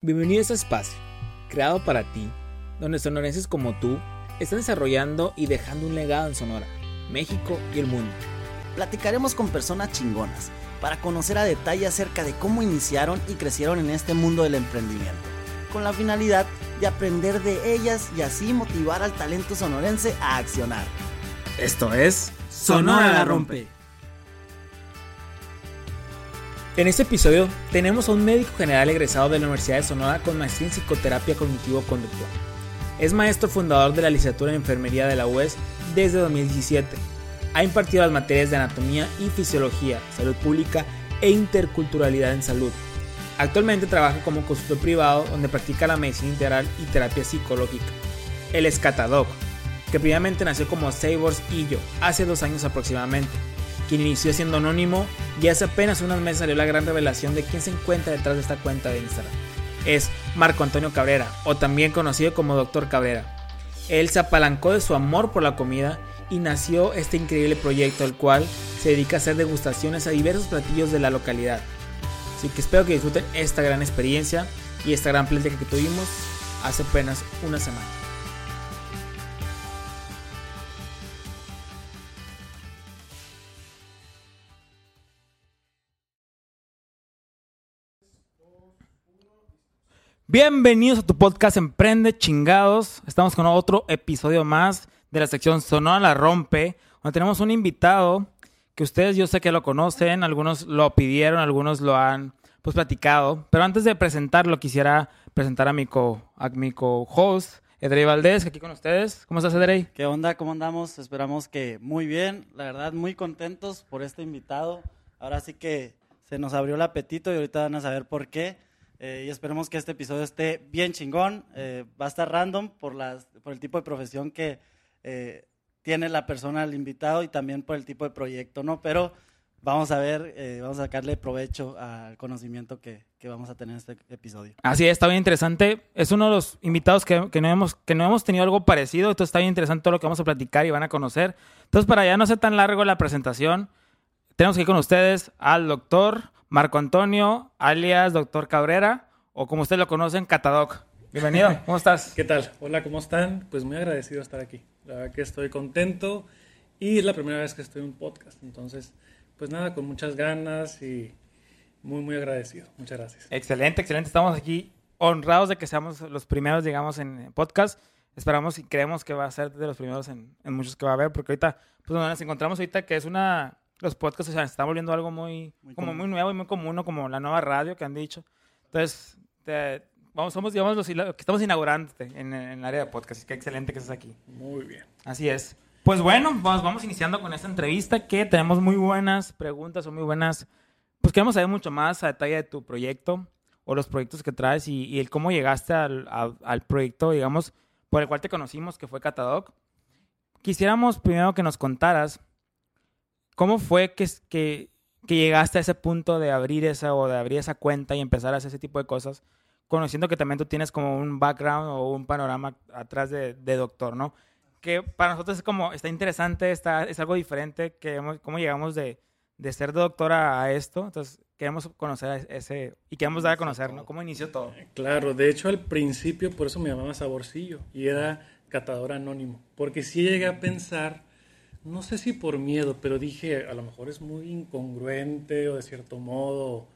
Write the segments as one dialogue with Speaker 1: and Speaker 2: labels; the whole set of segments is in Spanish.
Speaker 1: Bienvenido a este espacio, creado para ti, donde sonorenses como tú están desarrollando y dejando un legado en Sonora, México y el mundo.
Speaker 2: Platicaremos con personas chingonas para conocer a detalle acerca de cómo iniciaron y crecieron en este mundo del emprendimiento, con la finalidad de aprender de ellas y así motivar al talento sonorense a accionar.
Speaker 1: Esto es Sonora la Rompe. En este episodio tenemos a un médico general egresado de la Universidad de Sonora con maestría en psicoterapia cognitivo-conductual. Es maestro fundador de la licenciatura en enfermería de la UES desde 2017. Ha impartido las materias de anatomía y fisiología, salud pública e interculturalidad en salud. Actualmente trabaja como consultor privado donde practica la medicina integral y terapia psicológica. Él es Catadoc, que previamente nació como Sabors Illo hace dos años aproximadamente quien inició siendo anónimo y hace apenas unos meses salió la gran revelación de quién se encuentra detrás de esta cuenta de Instagram. Es Marco Antonio Cabrera, o también conocido como Doctor Cabrera. Él se apalancó de su amor por la comida y nació este increíble proyecto al cual se dedica a hacer degustaciones a diversos platillos de la localidad. Así que espero que disfruten esta gran experiencia y esta gran plática que tuvimos hace apenas una semana. Bienvenidos a tu podcast Emprende Chingados. Estamos con otro episodio más de la sección Sonora la Rompe, donde tenemos un invitado que ustedes yo sé que lo conocen, algunos lo pidieron, algunos lo han pues platicado, pero antes de presentarlo quisiera presentar a mi co, a mi co-host, Edrey Valdés, aquí con ustedes. ¿Cómo estás, Edrey?
Speaker 2: ¿Qué onda? ¿Cómo andamos? Esperamos que muy bien, la verdad muy contentos por este invitado. Ahora sí que se nos abrió el apetito y ahorita van a saber por qué. Eh, y esperemos que este episodio esté bien chingón. Eh, va a estar random por, las, por el tipo de profesión que eh, tiene la persona, el invitado, y también por el tipo de proyecto, ¿no? Pero vamos a ver, vamos a sacarle provecho al conocimiento que, que, vamos a tener en este episodio.
Speaker 1: Así es, está bien interesante. Es uno de los invitados que, que, no hemos, que no hemos tenido algo parecido, entonces está bien interesante todo lo que vamos a platicar y van a conocer. Entonces, para ya no ser tan largo la presentación, tenemos que con ustedes al doctor Marco Antonio, alias Doctor Cabrera, o como ustedes lo conocen, Catadoc. Bienvenido, ¿cómo estás?
Speaker 3: ¿Qué tal? Hola, ¿cómo están? Pues muy agradecido de estar aquí. La verdad que estoy contento y es la primera vez que estoy en un podcast. Entonces, pues nada, con muchas ganas y muy, muy agradecido. Muchas gracias.
Speaker 1: Excelente, excelente. Estamos aquí honrados de que seamos los primeros, digamos, en podcast. Esperamos y creemos que va a ser de los primeros en, en muchos que va a haber, porque ahorita, pues nos encontramos ahorita que es una los podcasts se están volviendo algo muy, como muy nuevo y muy común, como la nueva radio que han dicho. Entonces, vamos, somos, digamos, los, que estamos inaugurando en, en, el área de podcast. Qué excelente que estés aquí.
Speaker 3: Muy bien.
Speaker 1: Así es. Pues bueno, vamos, vamos iniciando con esta entrevista que tenemos muy buenas preguntas o muy buenas... Pues queremos saber mucho más a detalle de tu proyecto o los proyectos que traes y, el cómo llegaste al, al, proyecto, digamos, por el cual te conocimos, que fue Catadoc. Quisiéramos primero que nos contaras ¿Cómo fue que, que, que, llegaste a ese punto de abrir esa o de abrir esa cuenta y empezar a hacer ese tipo de cosas, conociendo que también tú tienes como un background o un panorama atrás de, de doctor, ¿no? Que para nosotros es como, está interesante, está, es algo diferente, que cómo llegamos de, de ser doctora a esto, entonces queremos conocer ese, y queremos dar a conocer, ¿no? ¿Cómo inició todo?
Speaker 3: Claro, de hecho al principio por eso me llamaba Saborcillo y era catador anónimo, porque sí llegué a pensar no sé si por miedo, pero dije, a lo mejor es muy incongruente o de cierto modo,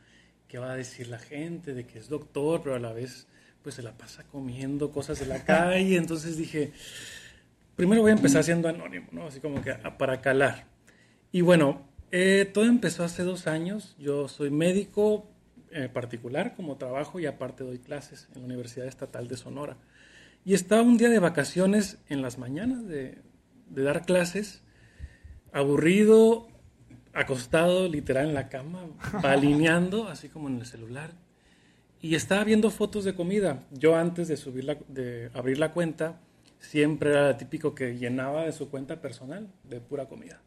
Speaker 3: ¿qué va a decir la gente de que es doctor, pero a la vez pues se la pasa comiendo cosas de la calle? Entonces dije, primero voy a empezar siendo anónimo, ¿no? Así como que para calar. Y bueno, eh, todo empezó hace dos años. Yo soy médico eh, particular como trabajo y aparte doy clases en la Universidad Estatal de Sonora. Y estaba un día de vacaciones en las mañanas de, de dar clases aburrido, acostado literal en la cama, alineando, así como en el celular. Y estaba viendo fotos de comida. Yo antes de, subir la, de abrir la cuenta, siempre era típico que llenaba de su cuenta personal de pura comida.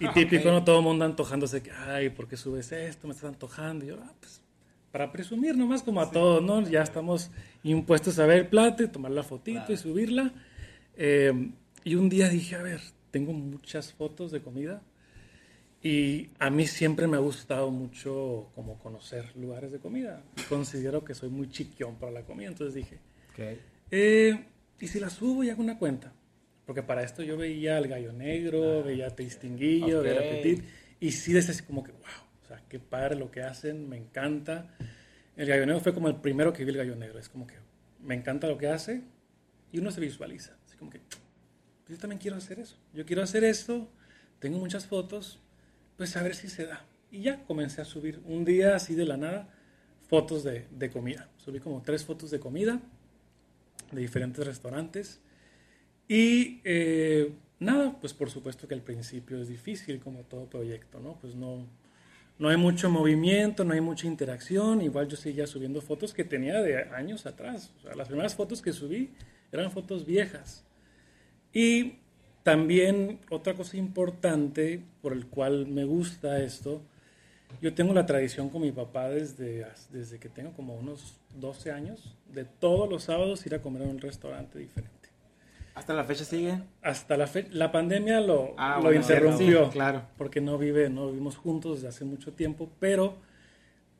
Speaker 3: Y ah, típico, ¿no? Todo el mundo antojándose que, ay, ¿por qué subes esto? Me estás antojando. Y yo, ah, pues, para presumir nomás como a todos, ¿no? Ya estamos impuestos a ver el plato, tomar la fotito y subirla. Eh, y un día dije, a ver, tengo muchas fotos de comida Y a mí siempre me ha gustado mucho como conocer lugares de comida. Considero que soy muy chiquión para la comida, entonces dije, eh, ¿y si la subo y hago una cuenta? Porque para esto yo veía el gallo negro, ah, veía Tastinguillo, veía Petit, y sí desde así como que, wow, o sea, qué padre lo que hacen, me encanta. El gallo negro fue como el primero que vi el gallo negro, es como que me encanta lo que hace y uno se visualiza, así como que, yo también quiero hacer eso, yo quiero hacer esto, tengo muchas fotos, pues a ver si se da. Y ya comencé a subir un día así de la nada fotos de, de comida. Subí como tres fotos de comida de diferentes restaurantes. Y eh, nada, pues por supuesto que al principio es difícil como todo proyecto, ¿no? Pues no, no hay mucho movimiento, no hay mucha interacción. Igual yo seguía subiendo fotos que tenía de años atrás. O sea, las primeras fotos que subí eran fotos viejas. Y también otra cosa importante por el cual me gusta esto, yo tengo la tradición con mi papá desde, desde que tengo como unos 12 años, de todos los sábados ir a comer en un restaurante diferente.
Speaker 1: ¿Hasta la fecha sigue?
Speaker 3: Hasta la fecha. La pandemia lo, ah, lo interrumpió. claro. Porque no, vive, no vivimos juntos desde hace mucho tiempo, pero,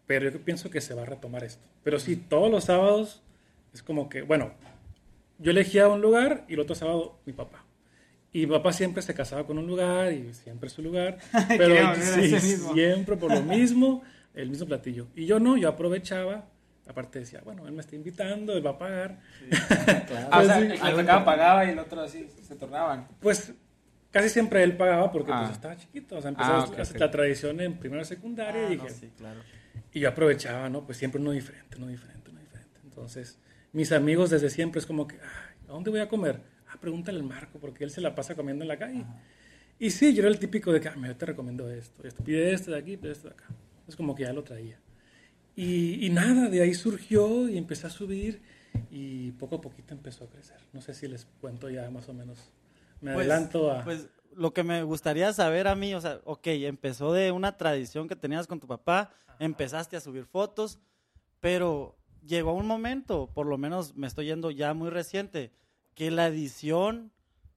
Speaker 3: pero yo pienso que se va a retomar esto. Pero sí, todos los sábados es como que, bueno, yo elegía un lugar y el otro sábado mi papá. Y mi papá siempre se casaba con un lugar y siempre su lugar. Pero sí, siempre por lo mismo, el mismo platillo. Y yo no, yo aprovechaba. Aparte decía, bueno, él me está invitando, él va a pagar.
Speaker 1: claro. ah, o sea, el que pagaba y el otro así se tornaban.
Speaker 3: Pues casi siempre él pagaba porque pues, ah. estaba chiquito. O sea, empezó ah, la tradición en primera secundaria y ah, dije. sí, claro. Y yo aprovechaba, ¿no? Pues siempre uno diferente, uno diferente, uno diferente. Entonces, mis amigos desde siempre es como que, ¿a dónde voy a comer? ah, pregúntale al Marco, porque él se la pasa comiendo en la calle. Y sí, yo era el típico de que, ah, yo te recomiendo esto, esto, pide esto de aquí, pide esto de acá. Es como que ya lo traía. Y, y, nada, de ahí surgió y empecé a subir y poco a poquito empezó a crecer. No sé si les cuento ya más o menos. Me pues, adelanto a...
Speaker 2: Pues lo que me gustaría saber a mí, o sea, ok, empezó de una tradición que tenías con tu papá, empezaste a subir fotos, pero llegó un momento, por lo menos me estoy yendo ya muy reciente, que la edición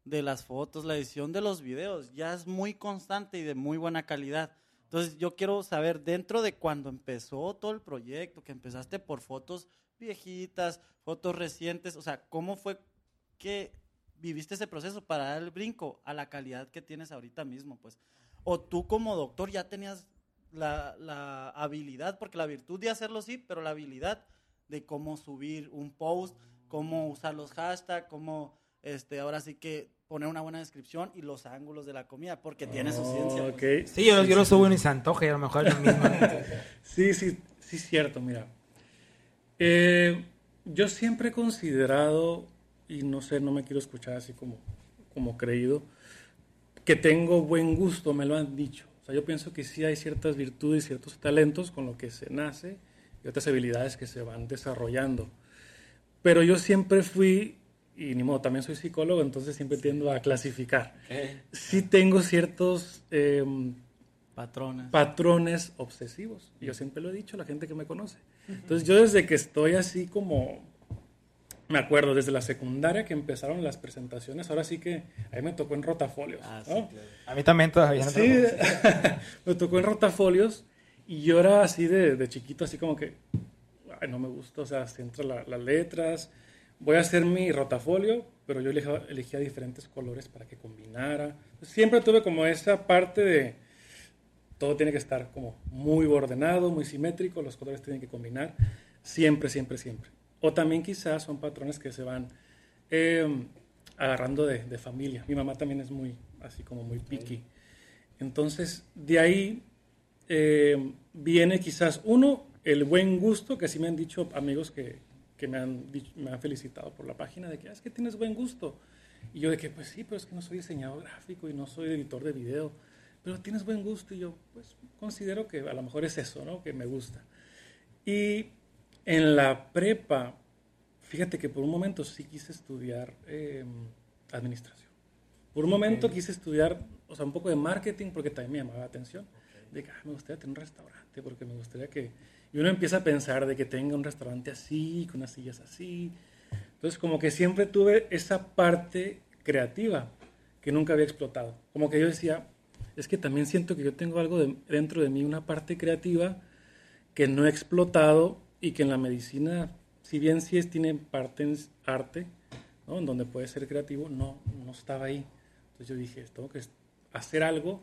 Speaker 2: de las fotos, la edición de los videos ya es muy constante y de muy buena calidad. Entonces yo quiero saber, dentro de cuando empezó todo el proyecto, que empezaste por fotos viejitas, fotos recientes, o sea, ¿cómo fue que viviste ese proceso para dar el brinco a la calidad que tienes ahorita mismo? Pues, o tú como doctor ya tenías la, la habilidad, porque la virtud de hacerlo sí, pero la habilidad de cómo subir un post, cómo usar los hashtags, cómo este, ahora sí que poner una buena descripción y los ángulos de la comida, porque tiene su ciencia.
Speaker 1: Pues. Sí, yo, yo lo subo en Santoje, a lo mejor es lo mismo.
Speaker 3: sí, sí, sí, cierto, mira. Eh, yo siempre he considerado, y no sé, no me quiero escuchar así como, como creído, que tengo buen gusto, me lo han dicho. O sea, yo pienso que sí hay ciertas virtudes y ciertos talentos con lo que se nace y otras habilidades que se van desarrollando. Pero yo siempre fui, y ni modo, también soy psicólogo, entonces siempre tiendo a clasificar. Sí tengo ciertos em,
Speaker 2: patrones.
Speaker 3: patrones obsesivos. Y yo siempre lo he dicho a la gente que me conoce. Entonces yo desde que estoy así como, me acuerdo, desde la secundaria que empezaron las presentaciones, ahora sí que a mí me tocó en rotafolios. Ah,
Speaker 1: A mí también todavía.
Speaker 3: sí, me tocó en rotafolios y yo era así de, de chiquito, así como que no me gusta, o sea, se las letras. Voy a hacer mi rotafolio, pero yo elegía, diferentes colores para que combinara. Siempre tuve como esa parte de todo tiene que estar como muy ordenado, muy simétrico, los colores tienen que combinar, siempre, siempre, siempre. O también quizás son patrones que se van em, agarrando de, familia. Mi mamá también es muy, así como muy picky. Entonces, de ahí em, viene quizás uno, el buen gusto, que sí me han dicho amigos que, que me, han me han felicitado por la página, de que ah, es que tienes buen gusto. Y yo de que, pues sí, pero es que no soy diseñador gráfico y no soy editor de video, pero tienes buen gusto y yo, pues considero que a lo mejor es eso, ¿no? Que me gusta. Y en la prepa, fíjate que por un momento sí quise estudiar em, administración. Por un momento quise estudiar, o sea, un poco de marketing porque también me llamaba la atención. De que ah, me gustaría tener un restaurante porque me gustaría que y uno empieza a pensar de que tenga un restaurante así, con unas sillas así. Entonces, como que siempre tuve esa parte creativa que nunca había explotado. Como que yo decía, es que también siento que yo tengo algo dentro de mí, una parte creativa que no he explotado y que en la medicina, si bien sí es, tiene parte en arte, ¿no? en donde puede ser creativo, no, no estaba ahí. Entonces yo dije, tengo que hacer algo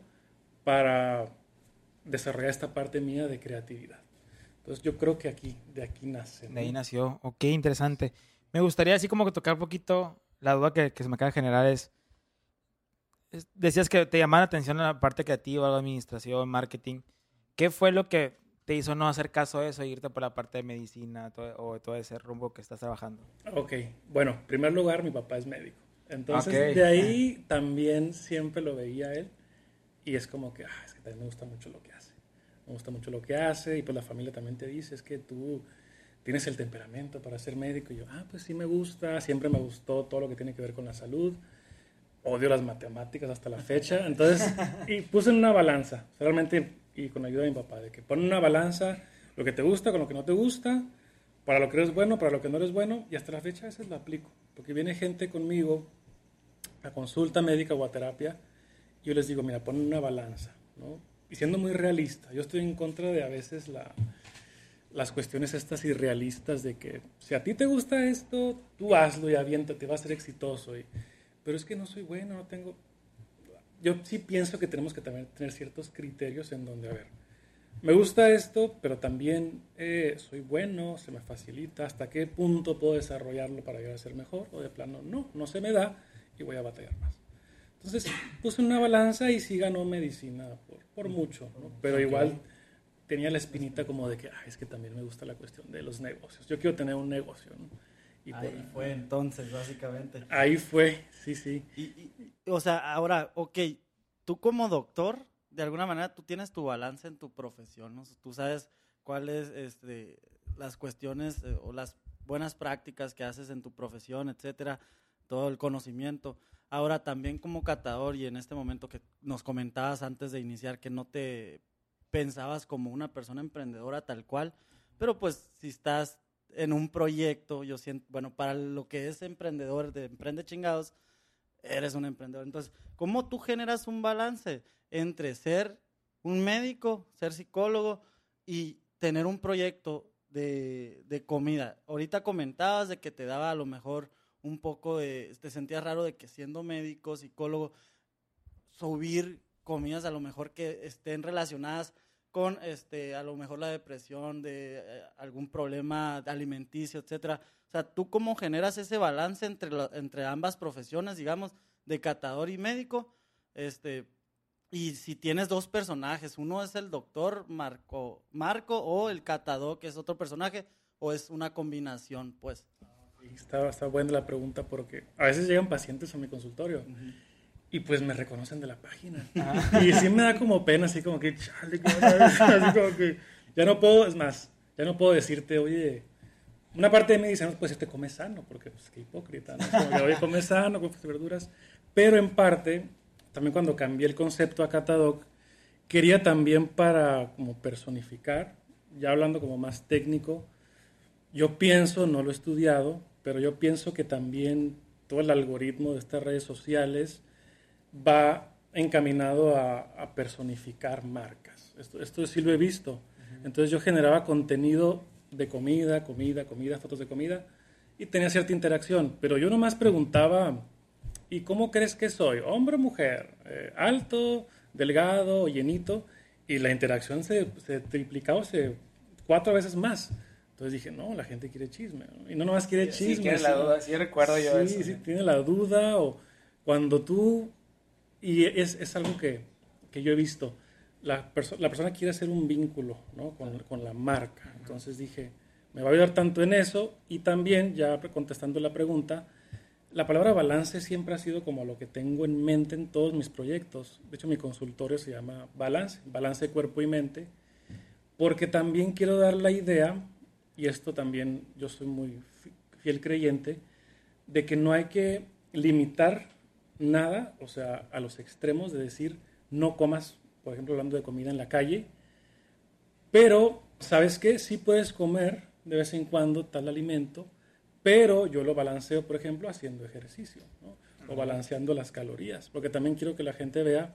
Speaker 3: para desarrollar esta parte mía de creatividad. Entonces yo creo que aquí, de aquí nace.
Speaker 1: De ahí nació. Ok, interesante. Me gustaría así como que tocar un poquito la duda que, que se me acaba de generar es, decías que te llamaba la atención la parte creativa, la administración, marketing. ¿Qué fue lo que te hizo no hacer caso de eso e irte por la parte de medicina o todo ese rumbo que estás trabajando?
Speaker 3: Ok, bueno, en primer lugar, mi papá es médico. Entonces, de ahí también siempre lo veía él y es como que, ah, es que también me gusta mucho lo que hace. Me gusta mucho lo que hace y pues la familia también te dice, es que tú tienes el temperamento para ser médico. Y yo, ah, pues sí me gusta, siempre me gustó todo lo que tiene que ver con la salud. Odio las matemáticas hasta la fecha. Entonces, y puse en una balanza, realmente, y con ayuda de mi papá, de que pone una balanza lo que te gusta con lo que no te gusta, para lo que eres bueno, para lo que no eres bueno, y hasta la fecha a veces lo aplico. Porque viene gente conmigo a consulta médica o a terapia, yo les digo, mira, pon una balanza, ¿no? Y siendo muy realista, yo estoy en contra de a veces la, las cuestiones estas irrealistas de que si a ti te gusta esto, tú hazlo y aviéntate, va a ser exitoso. Y, pero es que no soy bueno, no tengo... Yo sí pienso que tenemos que también tener ciertos criterios en donde, a ver, me gusta esto, pero también eh, soy bueno, se me facilita, hasta qué punto puedo desarrollarlo para llegar a ser mejor, o de plano, no, no se me da y voy a batallar más. Entonces puse una balanza y sí ganó medicina por, por mucho, ¿no? pero igual tenía la espinita como de que, ah, es que también me gusta la cuestión de los negocios. Yo quiero tener un negocio, ¿no?
Speaker 2: Y ahí fue entonces, básicamente.
Speaker 3: Ahí fue, sí, sí.
Speaker 2: Y, o sea, ahora, ok, tú como doctor, de alguna manera tú tienes tu balance en tu profesión, ¿no? Tú sabes cuáles este, las cuestiones eh, o las buenas prácticas que haces en tu profesión, etcétera, todo el conocimiento. Ahora también como catador y en este momento que nos comentabas antes de iniciar que no te pensabas como una persona emprendedora tal cual, pero pues si estás en un proyecto, yo siento, bueno, para lo que es emprendedor, de emprende chingados, eres un emprendedor. Entonces, ¿cómo tú generas un balance entre ser un médico, ser psicólogo y tener un proyecto de, de comida? Ahorita comentabas de que te daba a lo mejor un poco de, te sentías raro de que siendo médico, psicólogo, subir comidas a lo mejor que estén relacionadas con este a lo mejor la depresión de eh, algún problema alimenticio, etcétera. O sea, tú cómo generas ese balance entre entre ambas profesiones, digamos, de catador y médico, este y si tienes dos personajes, uno es el doctor Marco Marco o el catador que es otro personaje o es una combinación, pues.
Speaker 3: Está, está buena la pregunta porque a veces llegan pacientes a mi consultorio y pues me reconocen de la página. Ah. Y sí me da como pena, así como que, así como que ya no puedo, es más, ya no puedo decirte, oye, una parte de mí dice, no, pues este come sano, porque pues qué hipócrita, ¿no? Como que, oye, come sano, come verduras. Pero en parte, también cuando cambié el concepto a Catadoc, quería también para como personificar, ya hablando como más técnico, yo pienso, no lo he estudiado, pero yo pienso que también todo el algoritmo de estas redes sociales va encaminado a, personificar marcas. Esto, esto, sí lo he visto. Entonces yo generaba contenido de comida, comida, comida, fotos de comida, y tenía cierta interacción, pero yo nomás preguntaba, ¿y cómo crees que soy? ¿Hombre o mujer? Eh, ¿Alto, delgado, llenito? Y la interacción se, se triplicaba se, cuatro veces más. Entonces dije, no, la gente quiere chisme. Y no nomás quiere chisme. Sí,
Speaker 1: tiene la duda, sí recuerdo yo
Speaker 3: eso. Sí, tiene la duda. O cuando tú, y es, es algo que, que, yo he visto, la, la, persona quiere hacer un vínculo ¿no? con, con, la marca. Entonces dije, me va a ayudar tanto en eso. Y también, ya contestando la pregunta, la palabra balance siempre ha sido como lo que tengo en mente en todos mis proyectos. De hecho, mi consultorio se llama Balance, Balance de Cuerpo y Mente, porque también quiero dar la idea y esto también yo soy muy fiel creyente, de que no hay que limitar nada, o sea, a los extremos de decir, no comas, por ejemplo, hablando de comida en la calle, pero, ¿sabes qué? Sí puedes comer de vez en cuando tal alimento, pero yo lo balanceo, por ejemplo, haciendo ejercicio, ¿no? o balanceando las calorías, porque también quiero que la gente vea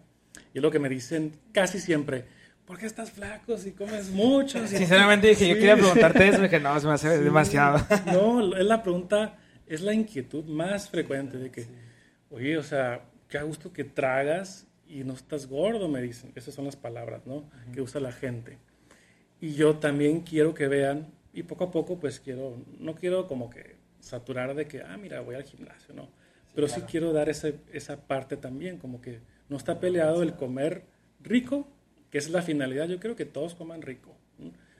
Speaker 3: Y es lo que me dicen casi siempre. ¿Por qué estás flaco si comes mucho?
Speaker 1: Sinceramente dije, yo quería preguntarte eso, dije, no, se me hace demasiado.
Speaker 3: No, es la pregunta, es la inquietud más frecuente de que, oye, o sea, qué a gusto que tragas y no estás gordo, me dicen. Esas son las palabras, ¿no? Que usa la gente. Y yo también quiero que vean, y poco a poco, pues quiero, no quiero como que saturar de que, ah, mira, voy al gimnasio, no. Pero sí quiero dar esa, esa parte también, como que no está peleado el comer rico, es la finalidad. Yo quiero que todos coman rico.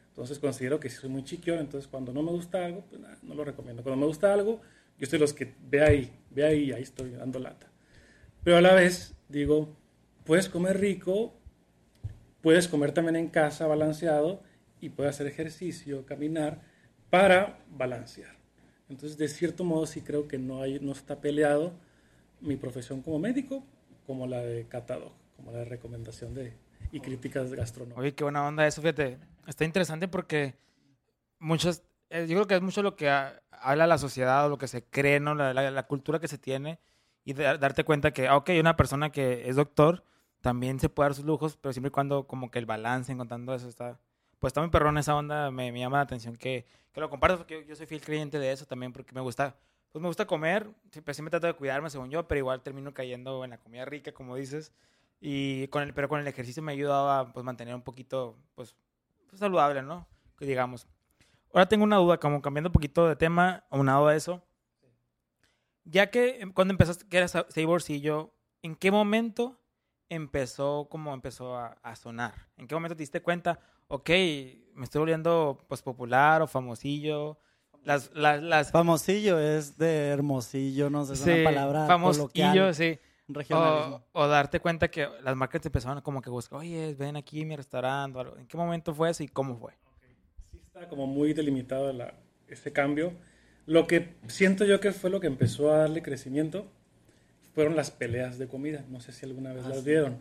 Speaker 3: Entonces considero que si soy muy chiquio, entonces cuando no me gusta algo, pues nada, no lo recomiendo. Cuando me gusta algo, yo soy los que ve ahí, ve ahí, ahí estoy dando lata. Pero a la vez digo, puedes comer rico, puedes comer también en casa balanceado y puedes hacer ejercicio, caminar para balancear. Entonces, de cierto modo, sí creo que no, hay, no está peleado mi profesión como médico como la de catador, como la recomendación de, y críticas gastronómicas.
Speaker 1: Oye, qué buena onda eso, fíjate. Está interesante porque muchos, eh, yo creo que es mucho lo que habla la sociedad o lo que se cree, ¿no? La, la, cultura que se tiene y darte cuenta que, ah, ok, una persona que es doctor también se puede dar sus lujos, pero siempre y cuando como que el balance, encontrando eso, está, pues está muy perrón esa onda, me, me llama la atención que, que lo compartas, porque yo, soy fiel creyente de eso también, porque me gusta, pues me gusta comer, siempre, siempre trato de cuidarme según yo, pero igual termino cayendo en la comida rica, como dices, y con el, pero con el ejercicio me ha ayudado a pues, mantener un poquito, pues, pues saludable, ¿no? Que digamos. Ahora tengo una duda, como cambiando un poquito de tema, aunado a eso. Ya que em, cuando empezaste, que eras Saborcillo, ¿en qué momento empezó, como empezó a, a, sonar? ¿En qué momento te diste cuenta, ok, me estoy volviendo pues popular o famosillo? Las, las, las...
Speaker 2: Famosillo es de hermosillo, no sé, es una palabra famosillo, coloquial.
Speaker 1: Sí. O, o, darte cuenta que las marcas te empezaron como que buscar, oye, ven aquí mi restaurante. ¿En qué momento fue eso y cómo fue?
Speaker 3: Sí está como muy delimitado la, ese cambio. Lo que siento yo que fue lo que empezó a darle crecimiento fueron las peleas de comida. No sé si alguna vez ah, las vieron.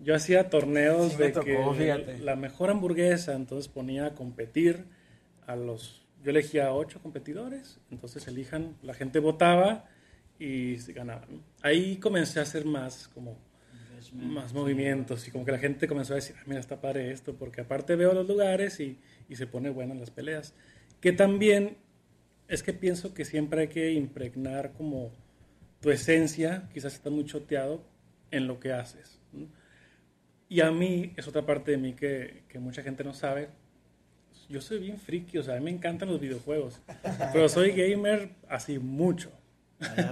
Speaker 3: Yo hacía torneos de que la mejor hamburguesa, entonces ponía a competir a los... Yo elegía ocho competidores, entonces elijan, la gente votaba y ganaban. Ahí comencé a hacer más como más movimientos y como que la gente comenzó a decir, ah, mira, está padre esto, porque aparte veo los lugares y, y se pone buenas las peleas. Que también es que pienso que siempre hay que impregnar como tu esencia, quizás está muy choteado en lo que haces. Y a mí, es otra parte de mí que, que, mucha gente no sabe, yo soy bien friki, o sea, a mí me encantan los videojuegos, pero soy gamer así mucho.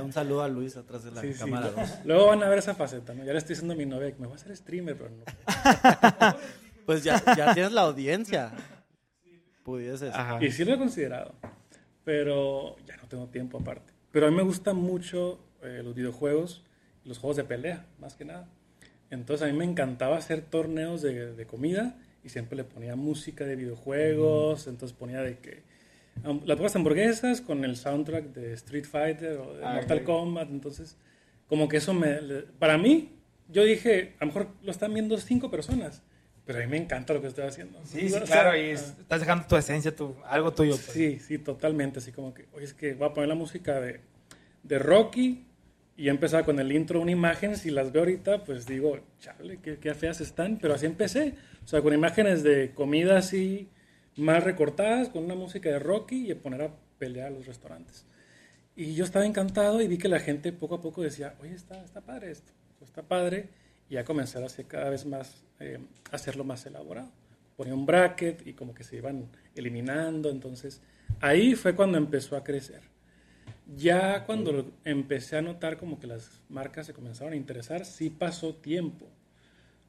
Speaker 2: Un saludo a Luis atrás de la cámara.
Speaker 3: Luego van a ver esa faceta, ¿no? Ya le estoy diciendo a mi novia que me voy a hacer streamer, pero no.
Speaker 2: pues ya, ya tienes la audiencia. Pudieses.
Speaker 3: Y sí lo he considerado, pero ya no tengo tiempo aparte. Pero a mí me gustan mucho eh, los videojuegos los juegos de pelea, más que nada. Entonces a mí me encantaba hacer torneos de, de comida y siempre le ponía música de videojuegos, entonces ponía de que las pocas hamburguesas con el soundtrack de Street Fighter o de ah, Mortal Kombat. Entonces, como que eso me. Para mí, yo dije, a lo mejor lo están viendo cinco personas. Pero a mí me encanta lo que estoy haciendo.
Speaker 1: Sí, sí, claro, y estás dejando tu esencia, tu, algo tuyo. Pues.
Speaker 3: Sí, sí, totalmente. Así como que, oye, es que voy a poner la música de, de Rocky y empezaba con el intro, una imagen. Si las veo ahorita, pues digo, chale, qué, qué feas están. Pero así empecé. O sea, con imágenes de comida así más recortadas, con una música de Rocky y poner a pelear a los restaurantes. Y yo estaba encantado y vi que la gente poco a poco decía, oye, está, está padre esto, está padre. Y ya comencé a hacer cada vez más, eh, hacerlo más elaborado. Ponía un bracket y como que se iban eliminando. Entonces, ahí fue cuando empezó a crecer. Ya cuando empecé a notar como que las marcas se comenzaron a interesar, sí pasó tiempo.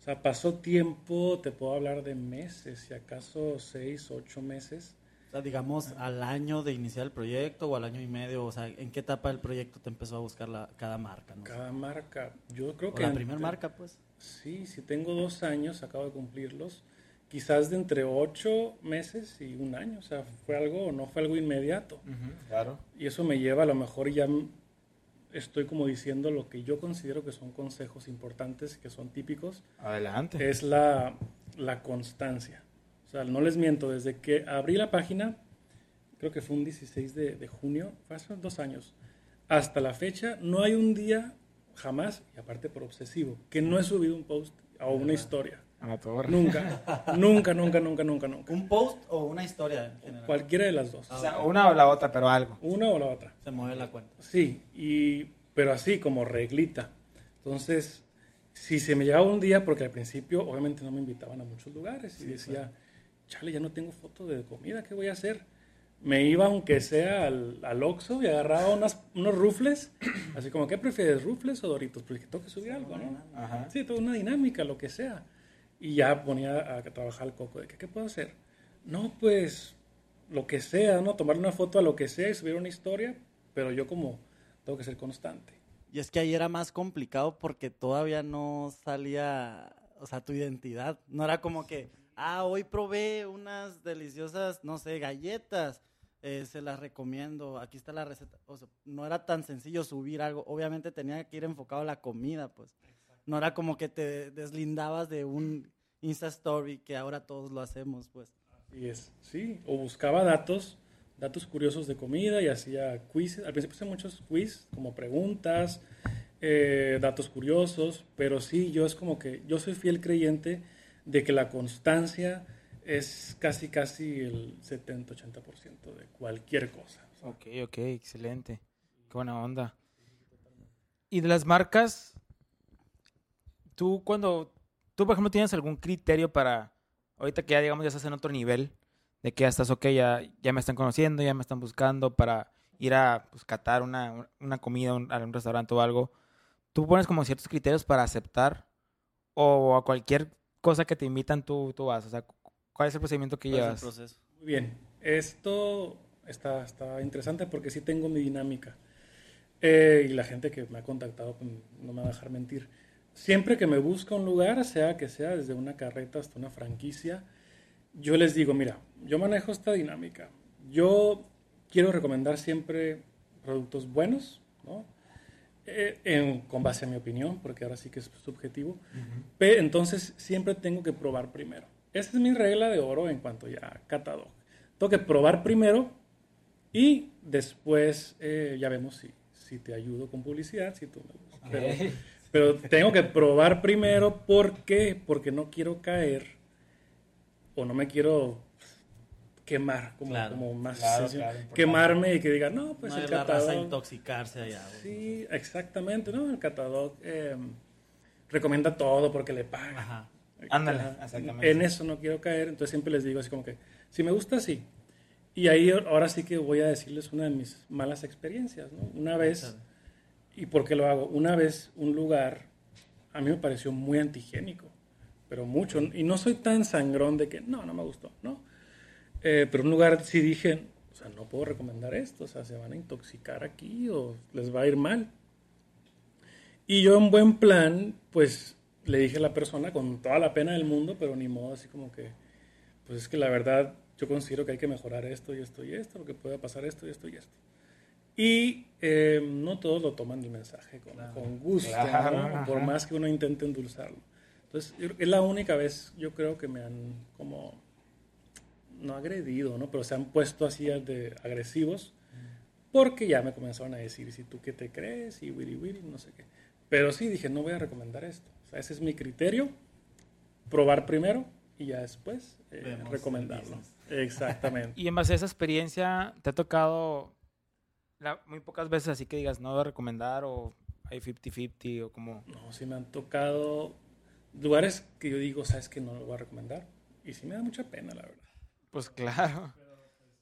Speaker 3: O sea, pasó tiempo, te puedo hablar de meses, si acaso seis, ocho meses.
Speaker 2: O sea, digamos, al año de iniciar el proyecto o al año y medio, o sea, ¿en qué etapa del proyecto te empezó a buscar la, cada marca?
Speaker 3: Cada marca, yo creo que...
Speaker 2: La primera marca, pues.
Speaker 3: Sí, si tengo dos años, acabo de cumplirlos, quizás de entre ocho meses y un año, o sea, fue algo, no fue algo inmediato.
Speaker 1: claro.
Speaker 3: Y eso me lleva a lo mejor ya estoy como diciendo lo que yo considero que son consejos importantes, que son típicos.
Speaker 1: Adelante.
Speaker 3: Es la, la constancia. O sea, no les miento, desde que abrí la página, creo que fue un 16 de, de junio, fue hace dos años, hasta la fecha, no hay un día jamás, y aparte por obsesivo, que no he subido un post o una historia.
Speaker 1: A la torre.
Speaker 3: Nunca, nunca, nunca, nunca, nunca, nunca.
Speaker 2: ¿Un post o una historia en general?
Speaker 3: Cualquiera de las dos.
Speaker 1: O sea, una o la otra, pero algo.
Speaker 3: Una o la otra.
Speaker 2: Se mueve la cuenta.
Speaker 3: Sí, y, pero así como reglita. Entonces, si se me llegaba un día, porque al principio obviamente no me invitaban a muchos lugares y decía, chale, ya no tengo foto de comida, ¿qué voy a hacer? Me iba aunque sea al, al Oxxo y agarraba unas, unos rufles, así como, ¿qué prefieres, rufles o doritos? Pues que tengo que subir algo, ¿no?
Speaker 1: Ajá.
Speaker 3: Sí, toda una dinámica, lo que sea. Y ya ponía a trabajar el coco de que, ¿qué puedo hacer? No, pues lo que sea, ¿no? Tomarle una foto a lo que sea y subir una historia, pero yo como tengo que ser constante.
Speaker 2: Y es que ahí era más complicado porque todavía no salía, o sea, tu identidad. No era como que, ah, hoy probé unas deliciosas, no sé, galletas, eh, se las recomiendo, aquí está la receta. O sea, no era tan sencillo subir algo. Obviamente tenía que ir enfocado a la comida, pues. No era como que te deslindabas de un Insta Story que ahora todos lo hacemos, pues.
Speaker 3: Y es, sí, o buscaba datos, datos curiosos de comida y hacía quizzes. Al principio hacía muchos quiz, como preguntas, eh, datos curiosos, pero sí, yo es como que, yo soy fiel creyente de que la constancia es casi, casi el 70-80% de cualquier cosa.
Speaker 1: Ok, ok, excelente. Qué buena onda. Y de las marcas, tú cuando, tú por ejemplo tienes algún criterio para, ahorita que ya digamos ya estás en otro nivel, de que ya estás ok, ya, ya me están conociendo, ya me están buscando para ir a pues, catar una, una comida un- a un restaurante o algo, tú pones como ciertos criterios para aceptar o a cualquier cosa que te invitan tú, tú vas, o sea, ¿cuál es el procedimiento que
Speaker 2: ¿Cuál es el
Speaker 1: llevas?
Speaker 2: proceso?
Speaker 3: Muy bien, esto está, está interesante porque sí tengo mi dinámica. Eh, y la gente que me ha contactado pues, no me va a dejar mentir. Siempre que me busca un lugar, sea que sea desde una carreta hasta una franquicia, yo les digo, mira, yo manejo esta dinámica. Yo quiero recomendar siempre productos buenos, ¿no? Eh, en- con base a mi opinión, porque ahora sí que es subjetivo. Pe- Entonces siempre tengo que probar primero. Esa es mi regla de oro en cuanto ya a catador. Tengo que probar primero y después eh, ya vemos si, si te ayudo con publicidad, si tú me gustas. Pero, pero tengo que probar primero. ¿Por qué? Porque no quiero caer o no me quiero quemar como,
Speaker 2: Claro.
Speaker 3: como más
Speaker 1: Claro,
Speaker 3: quemarme y que diga, no, pues
Speaker 2: no
Speaker 3: el
Speaker 2: la raza intoxicarse allá.
Speaker 3: Sí, exactamente, ¿no? El catador eh, recomienda todo porque le paga.
Speaker 2: Ajá.
Speaker 1: Ándale, exactamente.
Speaker 3: En eso no quiero caer, entonces siempre les digo así como que, si me gusta, sí. Y ahí ahora sí que voy a decirles una de mis malas experiencias, ¿no? Una vez, ¿y por qué lo hago? Una vez un lugar, a mí me pareció muy antigénico, pero mucho, y no soy tan sangrón de que, no, no me gustó, ¿no? Eh, pero un lugar sí dije, o sea, no puedo recomendar esto, o sea, se van a intoxicar aquí o les va a ir mal. Y yo en buen plan, pues le dije a la persona con toda la pena del mundo, pero ni modo, así como que, pues es que la verdad yo considero que hay que mejorar esto y esto y esto, porque puede pasar esto y esto y esto. Y eh, no todos lo toman el mensaje con, con gusto,
Speaker 1: Claro,
Speaker 3: ¿no? por más que uno intente endulzarlo. Entonces, es la única vez, yo creo que me han como, no agredido, ¿no? Pero se han puesto así de agresivos, porque ya me comenzaron a decir, si tú qué te crees, y wiri wiri, no sé qué. Pero sí, dije, no voy a recomendar esto. O sea, ese es mi criterio, probar primero y ya después eh, recomendarlo. Exactamente.
Speaker 1: Y en base a esa experiencia, ¿te ha tocado la- muy pocas veces así que digas no voy a recomendar o hay 50-50 o como...
Speaker 3: No, sí me han tocado lugares que yo digo, sabes que no lo voy a recomendar. Y sí me da mucha pena, la verdad.
Speaker 1: Pues claro.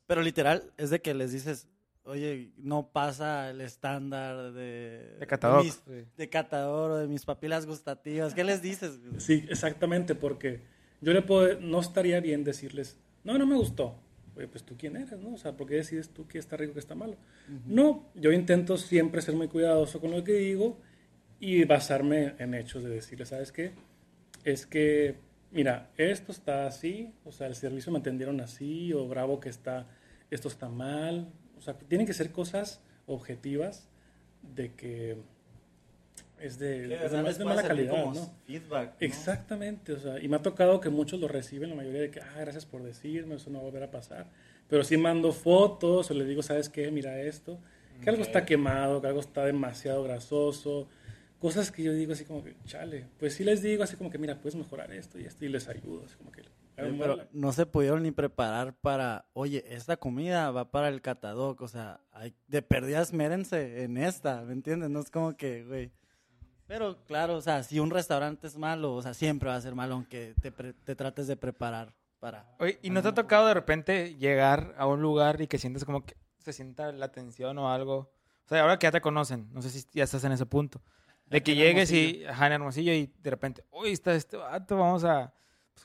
Speaker 2: Pero literal, es de que les dices, oye, no pasa el estándar de...
Speaker 1: De catador.
Speaker 2: mis-
Speaker 1: Sí.
Speaker 2: de catador o de mis papilas gustativas. ¿Qué les dices?
Speaker 3: Sí, exactamente, porque yo le puedo, no estaría bien decirles, no, no me gustó. Oye, pues tú quién eres, ¿no? O sea, ¿por qué decides tú que está rico, que está malo? No, yo intento siempre ser muy cuidadoso con lo que digo y basarme en hechos de decirles, ¿sabes qué? Es que, mira, esto está así, o sea, el servicio me atendieron así, o bravo que está, esto está mal. O sea, tienen que ser cosas objetivas de que es de, es de- es de mala calidad,
Speaker 2: como
Speaker 3: ¿no?
Speaker 2: Feedback. ¿no?
Speaker 3: Exactamente, o sea, y me ha tocado que muchos lo reciben, la mayoría de que, ah, gracias por decirme, eso no va a volver a pasar. Pero sí mando fotos o le digo, ¿sabes qué? Mira esto, que algo está quemado, que algo está demasiado grasoso, cosas que yo digo así como que, chale, pues sí les digo así como que, mira, puedes mejorar esto y esto y les ayudo, así como que...
Speaker 2: Oye, pero no se pudieron ni preparar para, oye, esta comida va para el catadoc, o sea, hay, de perdidas mérense en esta, ¿me entiendes? No es como que, güey. Pero claro, o sea, si un restaurante es malo, o sea, siempre va a ser malo aunque te, pre- te trates de preparar para...
Speaker 1: Oye, ¿y no te ha tocado de repente llegar a un lugar y que sientes como que se sienta la tensión o algo? O sea, ahora que ya te conocen, no sé si ya estás en ese punto. De que llegues y, ajá, en Hermosillo y de repente, uy, está este vato, vamos a...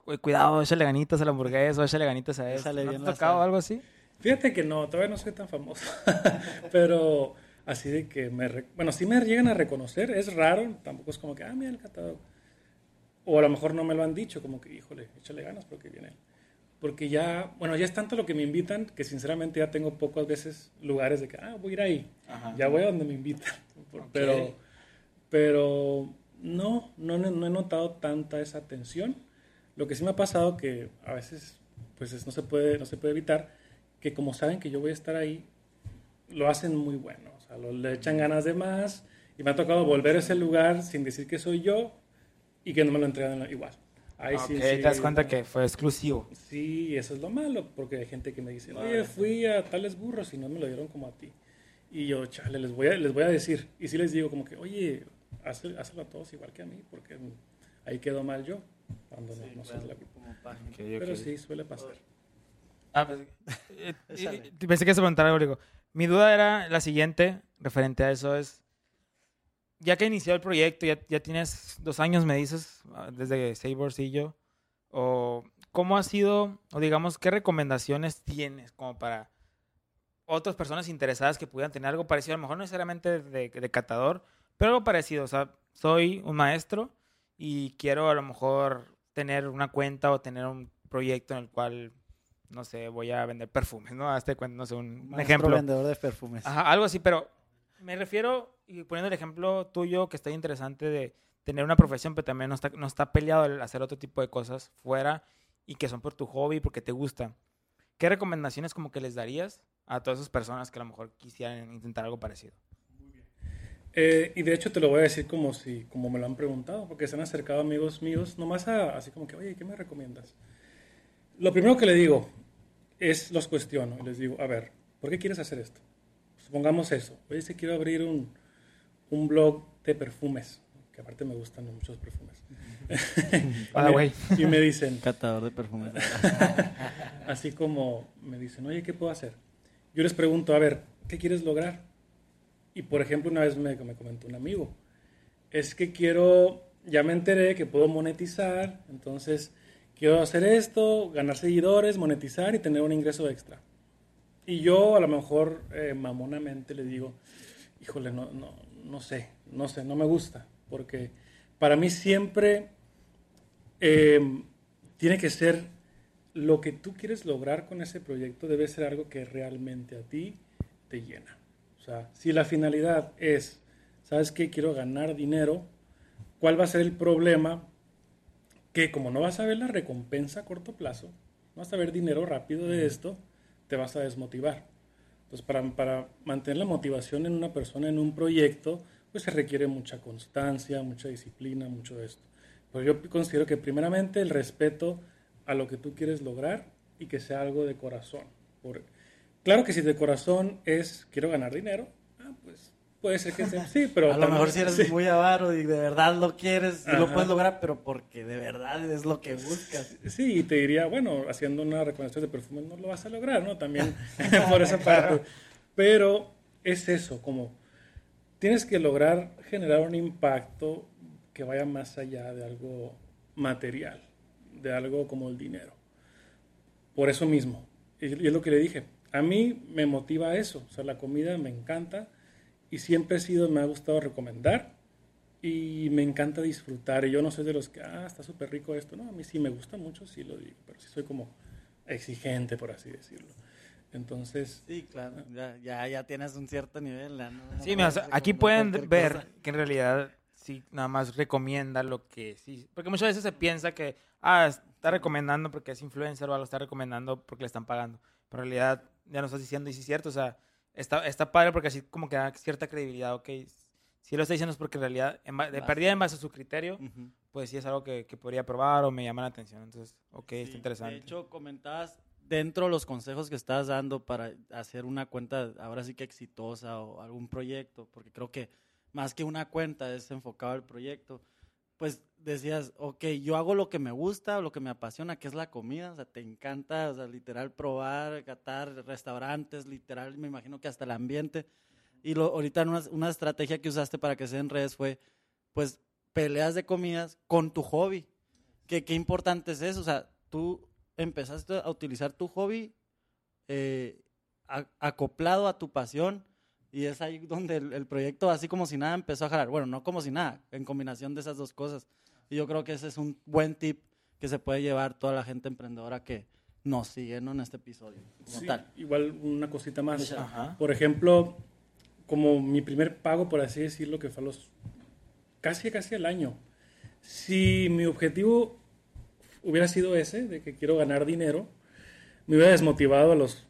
Speaker 1: pues, cuidado, échale ganitas a la hamburguesa, o échale ganitas a eso. ¿No te ha tocado
Speaker 2: sal.
Speaker 1: algo así?
Speaker 3: Fíjate que no, todavía no soy tan famoso, pero así de que me... Bueno, sí me llegan a reconocer, es raro, tampoco es como que, ah, mira el catálogo. O a lo mejor no me lo han dicho, como que, híjole, échale ganas porque viene él. Porque ya, bueno, ya es tanto lo que me invitan que sinceramente ya tengo pocas veces lugares de que, ah, voy a ir ahí. Ya voy a donde me invitan. Por- Pero, pero no, no, no he notado tanta esa tensión. Lo que sí me ha pasado que a veces, pues es- no se puede, no se puede evitar, que como saben que yo voy a estar ahí, lo hacen muy bueno. O sea, lo- le echan ganas de más y me ha tocado volver a ese lugar sin decir que soy yo y que no me lo entregan igual. Ahí sí,
Speaker 1: ok,
Speaker 3: sí,
Speaker 1: te das cuenta que fue exclusivo.
Speaker 3: Sí, eso es lo malo, porque hay gente que me dice, oye, fui a tales burros y no me lo dieron como a ti. Y yo, chale, les voy a, les voy a decir. Y sí les digo como que, oye, hazlo, hazlo a todos igual que a mí, porque ahí quedó mal yo, cuando no, no soy de la culpa.
Speaker 2: Como página.
Speaker 1: Ok,
Speaker 3: Pero sí, suele pasar.
Speaker 1: Ah, pues, eh,
Speaker 2: Échale.
Speaker 1: eh, pensé que se preguntara algo. digo, Mi duda era la siguiente, referente a eso, es, ya que inició el proyecto, ya, tienes dos años, me dices, ah, desde Saborcillo, o cómo ha sido, o digamos, qué recomendaciones tienes como para otras personas interesadas que pudieran tener algo parecido, a lo mejor no necesariamente de, de catador, pero algo parecido, o sea, soy un maestro y quiero a lo mejor tener una cuenta o tener un proyecto en el cual no sé, voy a vender perfumes, ¿no? Hazte cuenta, no sé, un, un ejemplo.
Speaker 2: vendedor de perfumes.
Speaker 1: Ajá, algo así, pero me refiero, y poniendo el ejemplo tuyo, que está interesante de tener una profesión, pero también no está, no está peleado el hacer otro tipo de cosas fuera y que son por tu hobby, porque te gusta. ¿Qué recomendaciones como que les darías a todas esas personas que a lo mejor quisieran intentar algo parecido?
Speaker 3: Eh, y de hecho te lo voy a decir como si, como me lo han preguntado, porque se han acercado amigos míos, nomás a- así como que, oye, ¿qué me recomiendas? Lo primero que le digo es, los cuestiono, y les digo, a ver, ¿por qué quieres hacer esto? Supongamos eso, oye, si quiero abrir un, un blog de perfumes, que aparte me gustan muchos perfumes.
Speaker 1: Ah, güey.
Speaker 3: y me dicen,
Speaker 2: Catador de perfumes.
Speaker 3: así como me dicen, oye, ¿qué puedo hacer? Yo les pregunto, a ver, ¿qué quieres lograr? Y por ejemplo, una vez me, me comentó un amigo, es que quiero, ya me enteré que puedo monetizar, entonces quiero hacer esto, ganar seguidores, monetizar y tener un ingreso extra. Y yo a lo mejor eh, mamonamente le digo, híjole, no, no, no sé, no sé, no me gusta, porque para mí siempre eh, tiene que ser lo que tú quieres lograr con ese proyecto, debe ser algo que realmente a ti te llena. O sea, si la finalidad es, ¿sabes qué? Quiero ganar dinero, ¿cuál va a ser el problema? Que como no vas a ver la recompensa a corto plazo, no vas a ver dinero rápido de esto, te vas a desmotivar. Entonces, para, para mantener la motivación en una persona, en un proyecto, pues se requiere mucha constancia, mucha disciplina, mucho de esto. Pero yo considero que primeramente el respeto a lo que tú quieres lograr y que sea algo de corazón. Por- claro que si de corazón es quiero ganar dinero, ah, pues puede ser que sea, sí, pero
Speaker 2: a lo
Speaker 3: también-
Speaker 2: mejor si eres
Speaker 3: sí.
Speaker 2: muy avaro y de verdad lo quieres y lo puedes lograr, pero porque de verdad es lo que buscas.
Speaker 3: Sí, y te diría, bueno, haciendo una recomendación de perfume no lo vas a lograr, ¿no? También por esa parte. Pero es eso, como tienes que lograr generar un impacto que vaya más allá de algo material, de algo como el dinero. Por eso mismo. Y es lo que le dije. A mí me motiva eso. O sea, la comida me encanta y siempre he sido, me ha gustado recomendar y me encanta disfrutar. Y yo no soy de los que, ah, está súper rico esto. No, a mí sí me gusta mucho, sí lo digo, pero sí soy como exigente, por así decirlo. Entonces,
Speaker 2: Sí, claro. Ya, ya, ya tienes un cierto nivel. no- no
Speaker 1: Sí, mira, o
Speaker 2: puedes
Speaker 1: sea, aquí pueden ver
Speaker 2: cosa.
Speaker 1: que en realidad sí, nada más recomienda lo que sí. Porque muchas veces se piensa que, ah, está recomendando porque es influencer o algo, está recomendando porque le están pagando. Pero en realidad ya no estás diciendo, y sí es cierto, o sea, está, está padre porque así como que da cierta credibilidad, ok, si lo está diciendo es porque en realidad, en de perdida en base a su criterio, pues sí es algo que, que podría probar o me llama la atención. Entonces, ok,
Speaker 2: Sí,
Speaker 1: está interesante.
Speaker 2: De hecho, comentabas dentro de los consejos que estás dando para hacer una cuenta ahora sí que exitosa o algún proyecto, porque creo que más que una cuenta es enfocado al proyecto, pues decías, ok, yo hago lo que me gusta, lo que me apasiona, que es la comida, o sea, te encanta, o sea, literal probar, catar restaurantes, literal, me imagino que hasta el ambiente. Y lo, ahorita una, una estrategia que usaste para que sea en redes fue, pues, peleas de comidas con tu hobby. ¿Qué, qué importante es eso? O sea, tú empezaste a utilizar tu hobby eh, acoplado a tu pasión y es ahí donde el, el proyecto, así como si nada, empezó a jalar. Bueno, no como si nada, en combinación de esas dos cosas. Y yo creo que ese es un buen tip que se puede llevar toda la gente emprendedora que nos sigue ¿no? en este episodio.
Speaker 3: Sí,
Speaker 2: tal.
Speaker 3: igual una cosita más.
Speaker 1: Ajá.
Speaker 3: Por ejemplo, como mi primer pago, por así decirlo, que fue a los casi, casi al año. Si mi objetivo hubiera sido ese, de que quiero ganar dinero, me hubiera desmotivado a los,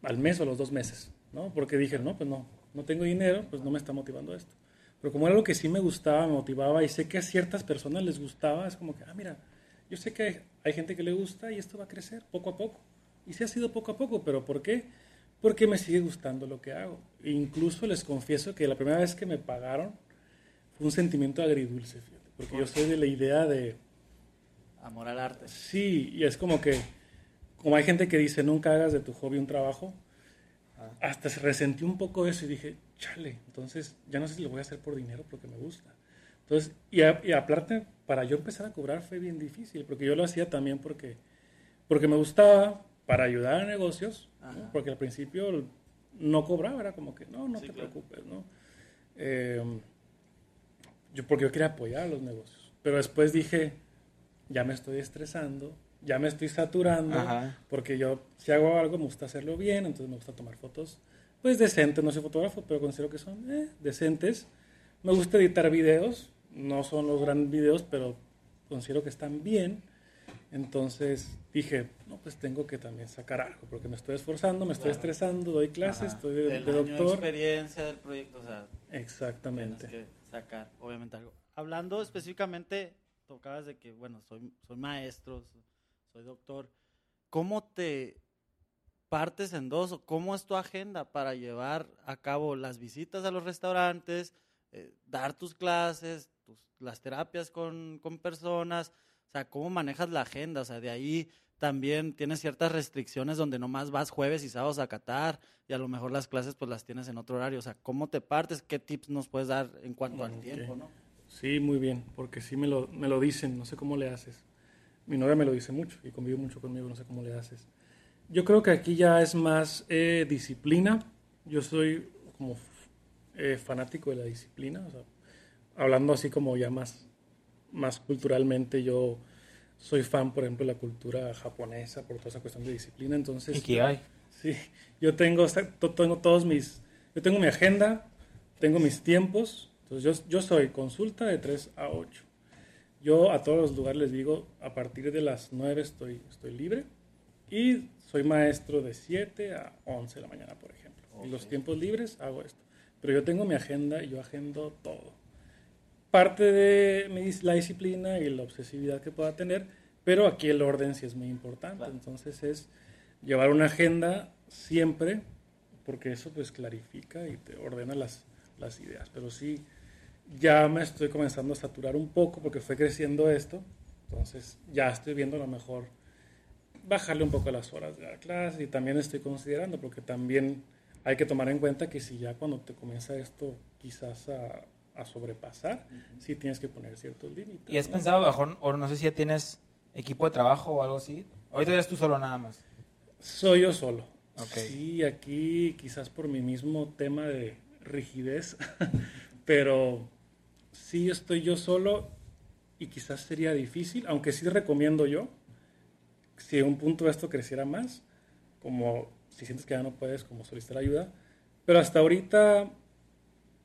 Speaker 3: al mes o a los dos meses, ¿no? Porque dije, no, pues no, no tengo dinero, pues no me está motivando esto. Pero como era algo que sí me gustaba, me motivaba y sé que a ciertas personas les gustaba, es como que, ah, mira, yo sé que hay, hay gente que le gusta y esto va a crecer poco a poco. Y sí ha sido poco a poco, pero ¿por qué? Porque me sigue gustando lo que hago. E incluso les confieso que la primera vez que me pagaron fue un sentimiento agridulce, fíjate, porque yo soy de la idea de,
Speaker 2: Amor al arte.
Speaker 3: Sí, y es como que, como hay gente que dice, nunca hagas de tu hobby un trabajo, hasta se resentí un poco eso y dije, chale, entonces ya no sé si lo voy a hacer por dinero porque me gusta. Entonces, y, a- y aparte, para yo empezar a cobrar fue bien difícil, porque yo lo hacía también porque, porque me gustaba, para ayudar a negocios, porque al principio no cobraba, era como que, no, no
Speaker 2: Sí,
Speaker 3: te
Speaker 2: claro.
Speaker 3: preocupes, ¿no? Eh, yo, porque yo quería apoyar a los negocios. Pero después dije, ya me estoy estresando, ya me estoy saturando,
Speaker 1: Ajá.
Speaker 3: porque yo si hago algo me gusta hacerlo bien, entonces me gusta tomar fotos, pues decentes, no soy fotógrafo, pero considero que son eh, decentes. Me gusta editar videos, no son los grandes videos, pero considero que están bien. Entonces dije, no, pues tengo que también sacar algo, porque me estoy esforzando, me estoy
Speaker 2: Claro.
Speaker 3: estresando, doy clases,
Speaker 1: Ajá.
Speaker 3: estoy de,
Speaker 2: Del
Speaker 3: de
Speaker 2: año de
Speaker 3: doctor.
Speaker 2: experiencia del proyecto, o sea,
Speaker 3: Exactamente.
Speaker 2: Tienes que sacar, obviamente, algo. Hablando específicamente, tocabas de que, bueno, soy, soy maestro, so- soy doctor. ¿Cómo te partes en dos o cómo es tu agenda para llevar a cabo las visitas a los restaurantes, eh, dar tus clases, tus, las terapias con, con personas? O sea, ¿cómo manejas la agenda? O sea, de ahí también tienes ciertas restricciones donde nomás vas jueves y sábados a Qatar y a lo mejor las clases pues las tienes en otro horario. O sea, ¿cómo te partes? ¿Qué tips nos puedes dar en cuanto al tiempo, no?
Speaker 3: Sí, muy bien, porque sí me lo, me lo dicen, no sé cómo le haces. Mi novia me lo dice mucho y convive mucho conmigo, no sé cómo le haces. Yo creo que aquí ya es más eh, disciplina. Yo soy como eh, fanático de la disciplina, o sea, hablando así como ya más, más culturalmente, yo soy fan, por ejemplo, de la cultura japonesa por toda esa cuestión de disciplina, entonces...
Speaker 1: Ikigai.
Speaker 3: Sí, yo tengo, tengo todos mis, yo tengo mi agenda, tengo mis tiempos, entonces yo, yo soy consulta de 3 a 8. Yo a todos los lugares les digo, a partir de las 9 estoy, estoy libre y soy maestro de 7 a 11 de la mañana, por ejemplo. Y los tiempos libres hago esto. Pero yo tengo mi agenda y yo agendo todo. Parte de la disciplina y la obsesividad que pueda tener, pero aquí el orden sí es muy importante.
Speaker 2: Claro.
Speaker 3: Entonces es llevar una agenda siempre, porque eso pues clarifica y te ordena las, las ideas. Pero sí, ya me estoy comenzando a saturar un poco porque fue creciendo esto, entonces ya estoy viendo a lo mejor bajarle un poco las horas de la clase y también estoy considerando, porque también hay que tomar en cuenta que si ya cuando te comienza esto quizás a, a sobrepasar, sí tienes que poner ciertos límites.
Speaker 1: ¿Y has
Speaker 3: ¿no?
Speaker 1: pensado, mejor, o no sé si ya tienes equipo de trabajo o algo así? Ahorita eres tú solo nada más.
Speaker 3: Soy yo solo.
Speaker 1: Ok.
Speaker 3: Sí, aquí quizás por mi mismo tema de rigidez, pero sí estoy yo solo y quizás sería difícil, aunque sí recomiendo yo, si en un punto esto creciera más, como si sientes que ya no puedes como solicitar ayuda, pero hasta ahorita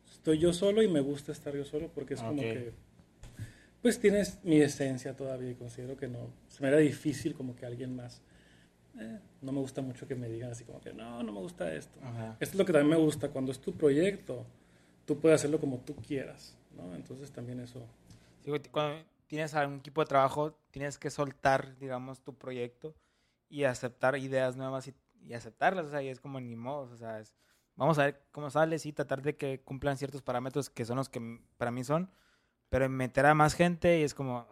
Speaker 3: estoy yo solo y me gusta estar yo solo porque es como que pues tienes mi esencia todavía y considero que no, se me era difícil como que alguien más eh, no me gusta mucho que me digan así como que no, no me gusta esto.
Speaker 1: Ajá.
Speaker 3: Esto es lo que también me gusta, cuando es tu proyecto, tú puedes hacerlo como tú quieras, ¿no? Entonces también eso.
Speaker 1: Sí, cuando tienes un equipo de trabajo, tienes que soltar, digamos, tu proyecto y aceptar ideas nuevas y, y aceptarlas, o sea, y es como ni modo, o sea, es, vamos a ver cómo sales y tratar de que cumplan ciertos parámetros que son los que para mí son, pero meter a más gente y es como,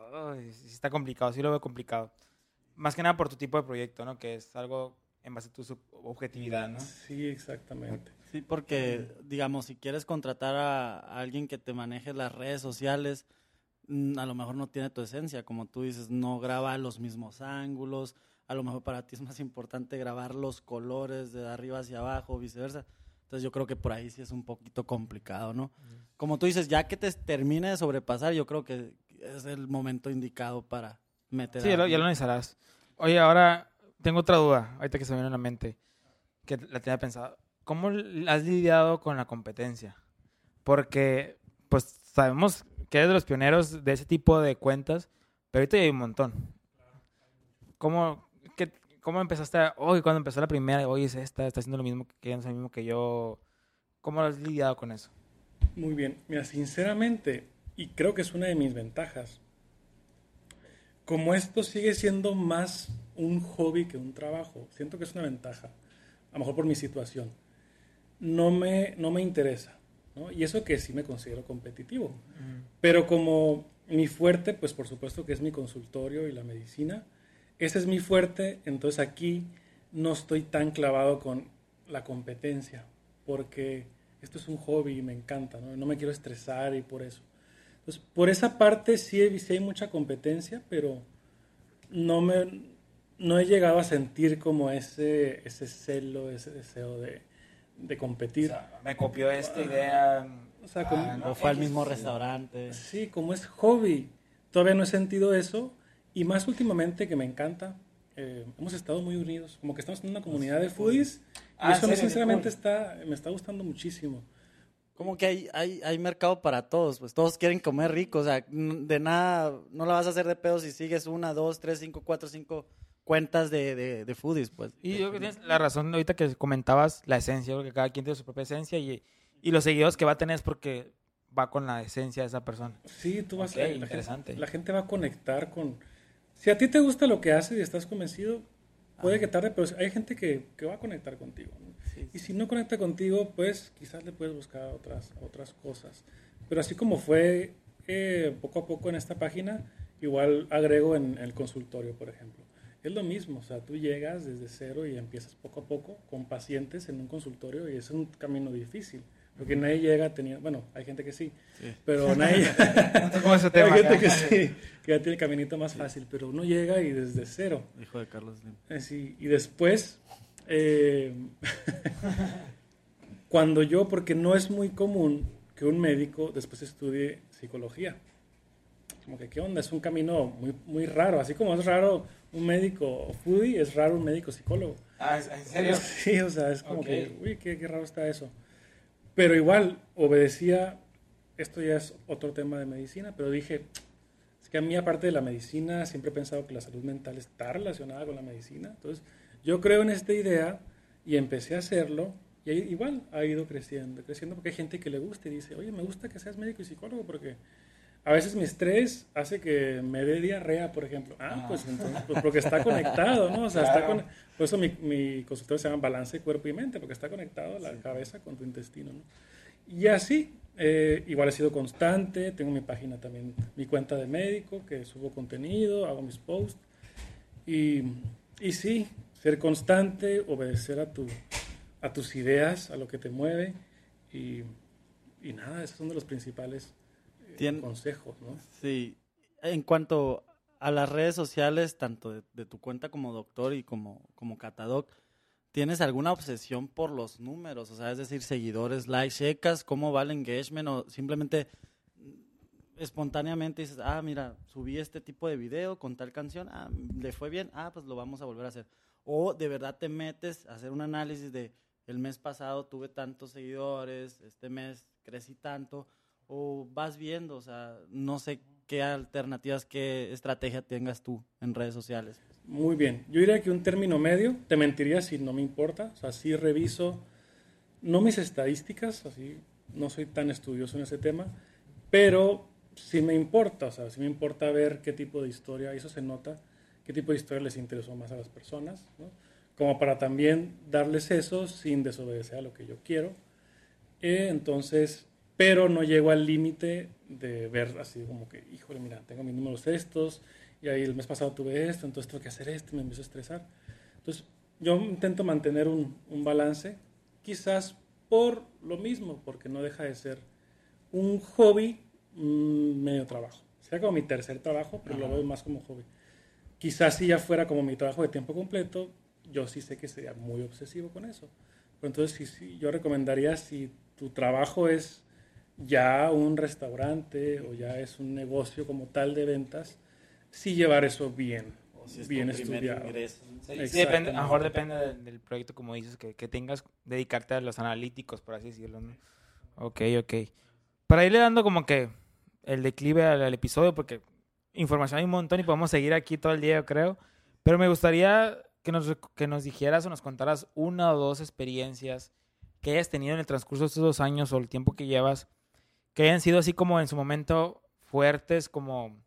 Speaker 1: está complicado, sí lo veo complicado. Más que nada por tu tipo de proyecto, ¿no? Que es algo en base a tu objetividad, ¿no?
Speaker 3: Sí, exactamente.
Speaker 2: Sí, porque, digamos, si quieres contratar a, alguien que te maneje las redes sociales, mm, a lo mejor no tiene tu esencia, como tú dices, no graba los mismos ángulos, a lo mejor para ti es más importante grabar los colores de arriba hacia abajo, viceversa. Entonces yo creo que por ahí sí es un poquito complicado, ¿no? Como tú dices, ya que te termine de sobrepasar, yo creo que es el momento indicado para meter.
Speaker 1: Sí, ya lo, ya lo analizarás. Oye, ahora tengo otra duda, ahorita que se me viene a la mente, que la tenía pensado. ¿Cómo has lidiado con la competencia? Porque, pues, sabemos que eres de los pioneros de ese tipo de cuentas, pero ahorita hay un montón. ¿Cómo, ¿Cómo empezaste? Hoy, cuando empezó la primera, hoy es esta, está haciendo lo mismo que, lo mismo que yo. ¿Cómo has lidiado con eso?
Speaker 3: Muy bien. Mira, sinceramente, y creo que es una de mis ventajas, como esto sigue siendo más un hobby que un trabajo, siento que es una ventaja, a lo mejor por mi situación, no me, no me interesa. ¿no? Y eso que sí me considero competitivo. Pero como mi fuerte, pues por supuesto que es mi consultorio y la medicina, ese es mi fuerte, entonces aquí no estoy tan clavado con la competencia, porque esto es un hobby y me encanta, ¿no? no me quiero estresar y por eso. Entonces, por esa parte sí, hay mucha competencia, pero no, me, no he llegado a sentir como ese, ese celo, ese deseo de, de competir.
Speaker 1: me copió esta idea.
Speaker 2: O, sea, ah, fue al mismo restaurante.
Speaker 3: Sí, como es hobby. Todavía no he sentido eso y más últimamente que me encanta, eh, hemos estado muy unidos, como que estamos en una comunidad de foodies. y ah, eso sinceramente está, me está gustando muchísimo.
Speaker 2: Como que hay, hay, hay mercado para todos, pues todos quieren comer rico, o sea, de nada, no la vas a hacer de pedo si sigues una, dos, tres, cinco, cuatro, cinco cuentas de, de, de foodies, pues.
Speaker 1: Y yo creo que tienes la razón ahorita que comentabas la esencia, porque cada quien tiene su propia esencia y, y los seguidores que va a tener es porque va con la esencia de esa persona.
Speaker 3: Sí, tú vas a... Interesante. la gente va a conectar con si a ti te gusta lo que haces y estás convencido, puede que tarde, pero hay gente que, que va a conectar contigo. Y si no conecta contigo, pues quizás le puedes buscar otras, otras cosas. Pero así como fue eh, poco a poco en esta página, igual agrego en el consultorio, por ejemplo. Es lo mismo, o sea, tú llegas desde cero y empiezas poco a poco con pacientes en un consultorio y es un camino difícil. Porque nadie llega teniendo, bueno, hay gente que sí, pero nadie, hay gente que sí, que ya tiene el caminito más fácil, pero uno llega y desde cero.
Speaker 2: Hijo de Carlos Slim.
Speaker 3: Eh, sí, y después, eh, cuando yo, porque no es muy común que un médico después estudie psicología. Como que, ¿qué onda? Es un camino muy, muy raro. Así como es raro un médico foodie, es raro un médico psicólogo.
Speaker 1: Ah, ¿en serio?
Speaker 3: Sí, o sea, es como que, uy, qué, qué raro está eso. Pero igual obedecía, esto ya es otro tema de medicina, pero dije, es que a mí aparte de la medicina siempre he pensado que la salud mental está relacionada con la medicina. Entonces yo creo en esta idea y empecé a hacerlo y igual ha ido creciendo, creciendo porque hay gente que le gusta y dice, oye, me gusta que seas médico y psicólogo porque a veces mi estrés hace que me dé diarrea, por ejemplo. Ah, pues entonces, pues porque está conectado, ¿no? O sea, está con, por eso mi, mi, consultorio se llama balance cuerpo y mente, porque está conectado la cabeza con tu intestino, ¿no? Y así, eh, igual he sido constante, tengo mi página también, mi cuenta de médico, que subo contenido, hago mis posts. Y, y sí, ser constante, obedecer a, tu, a tus ideas, a lo que te mueve. Y, y nada, esos son de los principales eh, consejos, ¿no?
Speaker 2: Sí. En cuanto a las redes sociales, tanto de, tu cuenta como doctor y como, como catadoc, ¿tienes alguna obsesión por los números? O sea, es decir, seguidores, likes, checas, cómo va el engagement o simplemente espontáneamente dices, ah, mira, subí este tipo de video con tal canción, ah, le fue bien, ah, pues lo vamos a volver a hacer. O de verdad te metes a hacer un análisis de el mes pasado tuve tantos seguidores, este mes crecí tanto, o vas viendo, o sea, no sé qué alternativas, qué estrategia tengas tú en redes sociales.
Speaker 3: Muy bien, yo diría que un término medio, te mentiría si no me importa, o sea, sí reviso, no mis estadísticas, así, no soy tan estudioso en ese tema, pero sí me importa, o sea, sí me importa ver qué tipo de historia, eso se nota, qué tipo de historia les interesó más a las personas, ¿no? como para también darles eso sin desobedecer a lo que yo quiero. Eh, entonces, pero no llego al límite de ver así como que, híjole, mira, tengo mis números estos, y ahí el mes pasado tuve esto, entonces tengo que hacer esto, me empiezo a estresar. Entonces, yo intento mantener un, un balance, quizás por lo mismo, porque no deja de ser un hobby, medio trabajo. Sería como mi tercer trabajo, pero lo veo más como hobby. Quizás si ya fuera como mi trabajo de tiempo completo, yo sí sé que sería muy obsesivo con eso. Pero entonces, sí, sí, yo recomendaría si tu trabajo es ya un restaurante o ya es un negocio como tal de ventas, sí llevar eso bien, bien estudiado.
Speaker 1: Sí, depende, lo mejor depende del, proyecto, como dices, que, que, tengas, dedicarte a los analíticos, por así decirlo. ¿no? Ok, ok. Para irle dando como que el declive al, episodio, porque información hay un montón y podemos seguir aquí todo el día, yo creo. Pero me gustaría que nos, que nos dijeras o nos contaras una o dos experiencias que hayas tenido en el transcurso de estos dos años o el tiempo que llevas, que hayan sido así como en su momento fuertes, como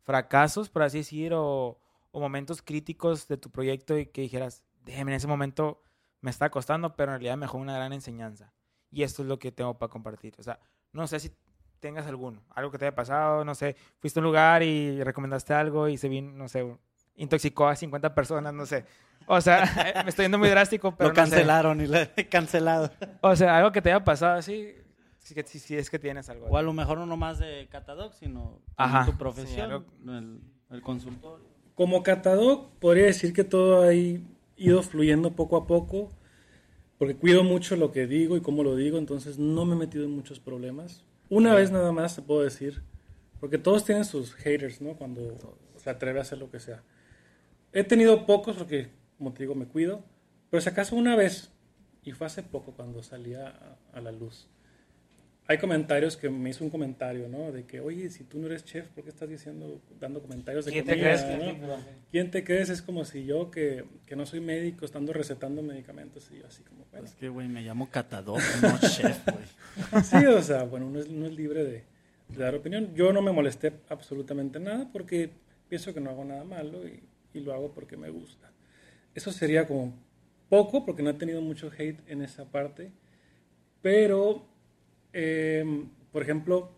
Speaker 1: fracasos, por así decir, o, o momentos críticos de tu proyecto y que dijeras, déjeme, en ese momento me está costando, pero en realidad me dejó una gran enseñanza. Y esto es lo que tengo para compartir. O sea, no sé si tengas alguno, algo que te haya pasado, no sé, fuiste a un lugar y recomendaste algo y se vino, no sé, intoxicó a 50 personas, no sé. O sea, me estoy yendo muy drástico, pero.
Speaker 2: Lo cancelaron y lo he cancelado.
Speaker 1: O sea, algo que te haya pasado así, si, si, es que tienes algo.
Speaker 2: O a lo mejor no más de Catadoc, sino Ajá, tu profesión, el, el, consultorio.
Speaker 3: Como Catadoc, podría decir que todo ha ido fluyendo poco a poco, porque cuido mucho lo que digo y cómo lo digo, entonces no me he metido en muchos problemas. Una vez nada más te puedo decir, porque todos tienen sus haters, ¿no? Cuando se atreve a hacer lo que sea. He tenido pocos porque, como te digo, me cuido, pero si acaso una vez, y fue hace poco cuando salía a la luz, hay comentarios que me hizo un comentario, ¿no? De que, oye, si tú no eres chef, ¿por qué estás diciendo, dando comentarios de
Speaker 1: ¿Quién te crees?
Speaker 3: ¿Quién te crees? Es como si yo, que, que, no soy médico, estando recetando medicamentos, y yo así como,
Speaker 2: bueno. Es que, güey, me llamo catador, no chef, güey.
Speaker 3: sí, o sea, bueno, uno es, no es libre de, de, dar opinión. Yo no me molesté absolutamente nada porque pienso que no hago nada malo y, y lo hago porque me gusta. Eso sería como poco, porque no he tenido mucho hate en esa parte, pero Em, por ejemplo,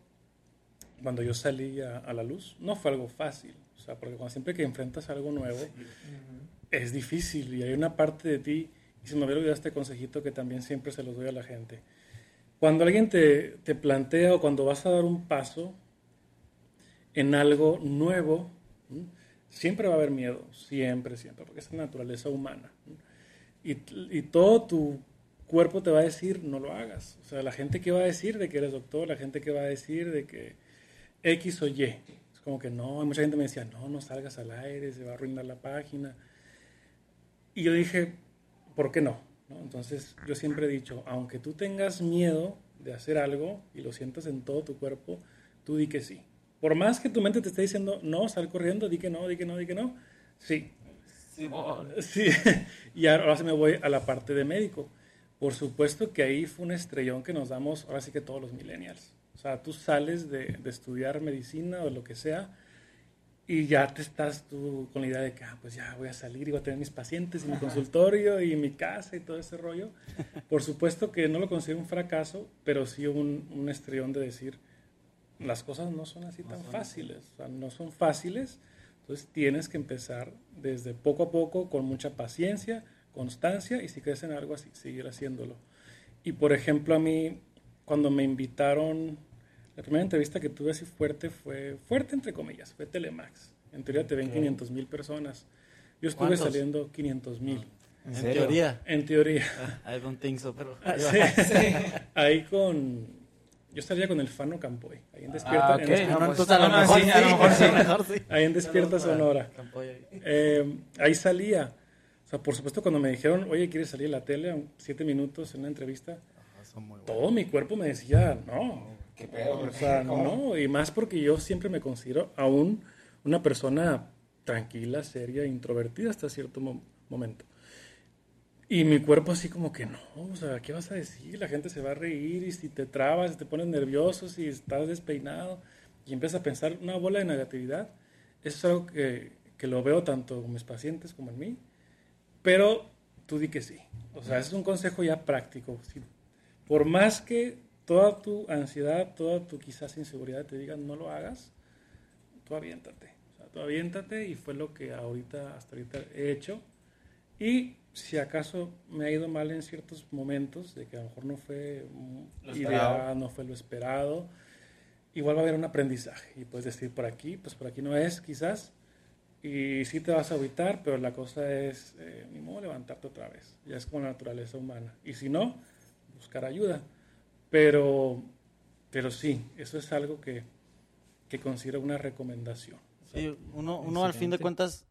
Speaker 3: cuando yo salí a, la luz, no fue algo fácil. O sea, porque cuando siempre que enfrentas algo nuevo, es difícil y hay una parte de ti, y se me hubiera olvidado este consejito que también siempre se los doy a la gente. Cuando alguien te, te plantea o cuando vas a dar un paso en algo nuevo, siempre va a haber miedo, siempre, siempre, porque es la naturaleza humana. Y, y todo tu cuerpo te va a decir no lo hagas. O sea, la gente que va a decir de que eres doctor, la gente que va a decir de que X o Y. Es como que no, mucha gente me decía, no, no salgas al aire, se va a arruinar la página. Y yo dije, ¿por qué no? Entonces yo siempre he dicho, aunque tú tengas miedo de hacer algo y lo sientas en todo tu cuerpo, tú di que sí. Por más que tu mente te esté diciendo, no, sal corriendo, di que no, di que no, di que no, sí. Sí, sí. y ahora se me voy a la parte de médico por supuesto que ahí fue un estrellón que nos damos, ahora sí que todos los millennials. O sea, tú sales de, estudiar medicina o lo que sea y ya te estás tú con la idea de que, ah, pues ya voy a salir y voy a tener mis pacientes y mi consultorio y mi casa y todo ese rollo. Por supuesto que no lo considero un fracaso, pero sí un, un estrellón de decir, las cosas no son así tan fáciles, o sea, no son fáciles, entonces tienes que empezar desde poco a poco, con mucha paciencia, constancia y si crees en algo así, seguir haciéndolo. Y por ejemplo, a mí, cuando me invitaron, la primera entrevista que tuve así fuerte fue, fuerte entre comillas, fue Telemax. En teoría te ven 500 mil personas. Yo estuve saliendo 500 mil.
Speaker 2: ¿En, teoría?
Speaker 3: En teoría.
Speaker 2: I don't think so, pero...
Speaker 3: Ahí con... Yo estaría con el Fano Campoy. Ahí en Despierta,
Speaker 2: ah, entonces a lo mejor sí.
Speaker 3: Ahí en Despierta Sonora. Eh, ahí salía por supuesto, cuando me dijeron, oye, ¿quieres salir a la tele? Siete minutos en una entrevista. todo mi cuerpo me decía, no. ¿Qué pedo? O sea, no. Y más porque yo siempre me considero aún una persona tranquila, seria, introvertida hasta cierto momento. Y mi cuerpo así como que no, o sea, ¿qué vas a decir? La gente se va a reír y si te trabas, si te pones nervioso, si estás despeinado y empiezas a pensar una bola de negatividad, eso es algo que, que lo veo tanto con mis pacientes como en mí, pero tú di que sí. O sea, es un consejo ya práctico. Si, por más que toda tu ansiedad, toda tu quizás inseguridad te digan no lo hagas, tú aviéntate. O sea, tú aviéntate y fue lo que ahorita, hasta ahorita he hecho. Y si acaso me ha ido mal en ciertos momentos, de que a lo mejor no fue ideal, no fue lo esperado, igual va a haber un aprendizaje. Y puedes decir por aquí, pues por aquí no es, quizás. Y sí te vas a agüitar, pero la cosa es, eh, ni modo levantarte otra vez. Ya es como la naturaleza humana. Y si no, buscar ayuda. Pero, pero sí, eso es algo que, que considero una recomendación. O sea,
Speaker 2: Sí, uno, uno al fin de cuentas,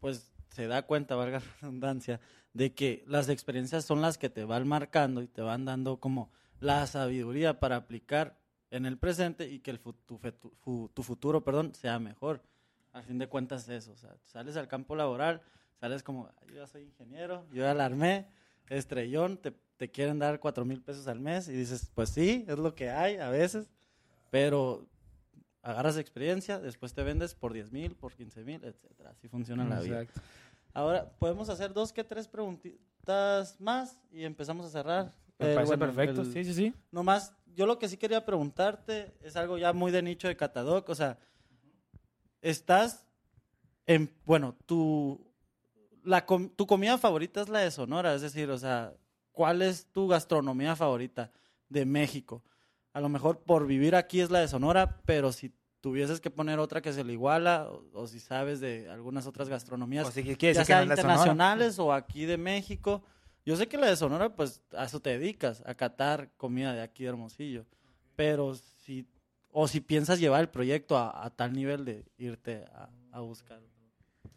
Speaker 2: pues se da cuenta, valga la redundancia, de que las experiencias son las que te van marcando y te van dando como la sabiduría para aplicar en el presente y que el tu, fu- tu futuro perdón, sea mejor. Al fin de cuentas eso, o sea, sales al campo laboral, sales como, "Ay, yo ya soy ingeniero, yo ya la armé, estrellón, te, te quieren dar cuatro mil pesos al mes y dices, pues sí, es lo que hay a veces, pero agarras experiencia, después te vendes por 10 mil, por 15 mil, etcétera. Así funciona la vida.
Speaker 1: Exacto.
Speaker 2: Ahora, podemos hacer dos que tres preguntitas más y empezamos a cerrar.
Speaker 1: Me
Speaker 2: Eh,
Speaker 1: parece
Speaker 2: bueno,
Speaker 1: perfecto.
Speaker 2: el-
Speaker 1: Sí, sí, sí.
Speaker 2: Nomás, yo lo que sí quería preguntarte es algo ya muy de nicho de Catadoc. O sea, estás en. Bueno, tu, la, com- tu comida favorita es la de Sonora. Es decir, o sea, ¿cuál es tu gastronomía favorita de México? A lo mejor por vivir aquí es la de Sonora, pero si tuvieses que poner otra que se le iguala, o, o si sabes de algunas otras gastronomías,
Speaker 1: O sea, ¿qué quiere
Speaker 2: ya
Speaker 1: decir que
Speaker 2: sea
Speaker 1: no Sonora?
Speaker 2: internacionales o aquí de México. Yo sé que la de Sonora, pues a eso te dedicas, a catar comida de aquí de Hermosillo. Pero si, o si piensas llevar el proyecto a, a tal nivel de irte a, a buscar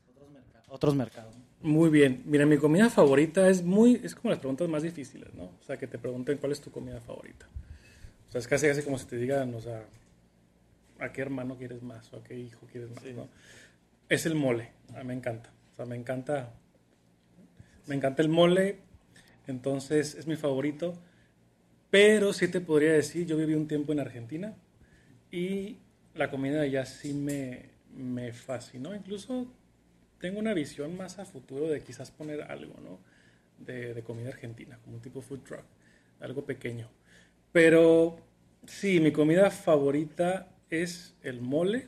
Speaker 2: otros mercados. Otros mercados.
Speaker 3: Muy bien. Mira, mi comida favorita es muy, es como las preguntas más difíciles, ¿no? O sea, que te pregunten cuál es tu comida favorita. O sea, es casi, casi como si te digan, o sea, ¿a qué hermano quieres más o a qué hijo quieres más,
Speaker 2: Sí.
Speaker 3: ¿no? Es el mole. A mí me encanta. O sea, me encanta, me encanta el mole. Entonces, es mi favorito. Pero sí te podría decir, yo viví un tiempo en Argentina y la comida de allá sí me, me fascinó. Incluso tengo una visión más a futuro de quizás poner algo, ¿no? De, de comida argentina, como un tipo food truck, algo pequeño. Pero sí, mi comida favorita es el mole.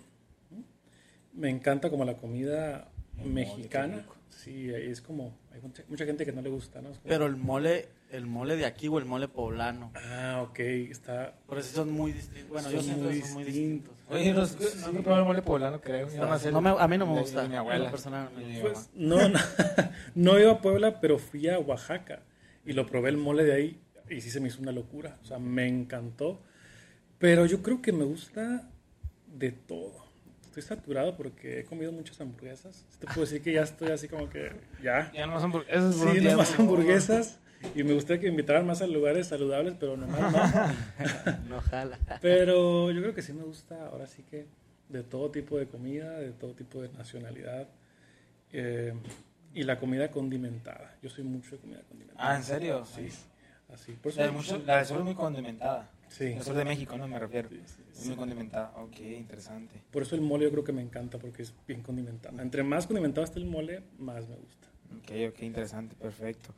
Speaker 3: Me encanta como la comida mexicana. Sí, es como, hay mucha, mucha gente que no le gusta, ¿no? Como-
Speaker 2: Pero el mole, el mole de aquí o el mole poblano.
Speaker 3: Ah, ok, está...
Speaker 2: Por eso son muy distintos. Bueno, yo
Speaker 3: Son
Speaker 2: siento
Speaker 3: muy
Speaker 2: que son muy
Speaker 3: distintos.
Speaker 1: Oye, no, no he probado el mole poblano, creo. Yo el-
Speaker 2: No me- a mí no me gusta.
Speaker 1: Mi abuela.
Speaker 2: no
Speaker 1: mi mamá.
Speaker 3: Pues no, no, no iba a Puebla, pero fui a Oaxaca y lo probé el mole de ahí y sí se me hizo una locura. O sea, me encantó. Pero yo creo que me gusta de todo. Estoy saturado porque he comido muchas hamburguesas. Sí Te puedo decir que ya estoy así como que ya.
Speaker 1: Ya no son hamburguesas.
Speaker 3: Sí,
Speaker 1: tiempo.
Speaker 3: nomás hamburguesas. Y me gustaría que me invitaran más a lugares saludables, pero nomás no.
Speaker 2: No jala.
Speaker 3: Pero yo creo que sí me gusta, ahora sí que de todo tipo de comida, de todo tipo de nacionalidad. eh, y la comida condimentada. Yo soy mucho de comida condimentada.
Speaker 1: Ah, ¿en serio?
Speaker 3: Sí, así. Por eso
Speaker 1: La de, mucho, la de sur es muy condimentada.
Speaker 3: Sí.
Speaker 1: El sur de México, ¿no? Me refiero.
Speaker 3: Sí, sí,
Speaker 1: Es muy condimentada. Ok, interesante.
Speaker 3: Por eso el mole yo creo que me encanta, porque es bien condimentado. Entre más condimentado esté el mole, más me gusta.
Speaker 1: Ok, ok, interesante, perfecto.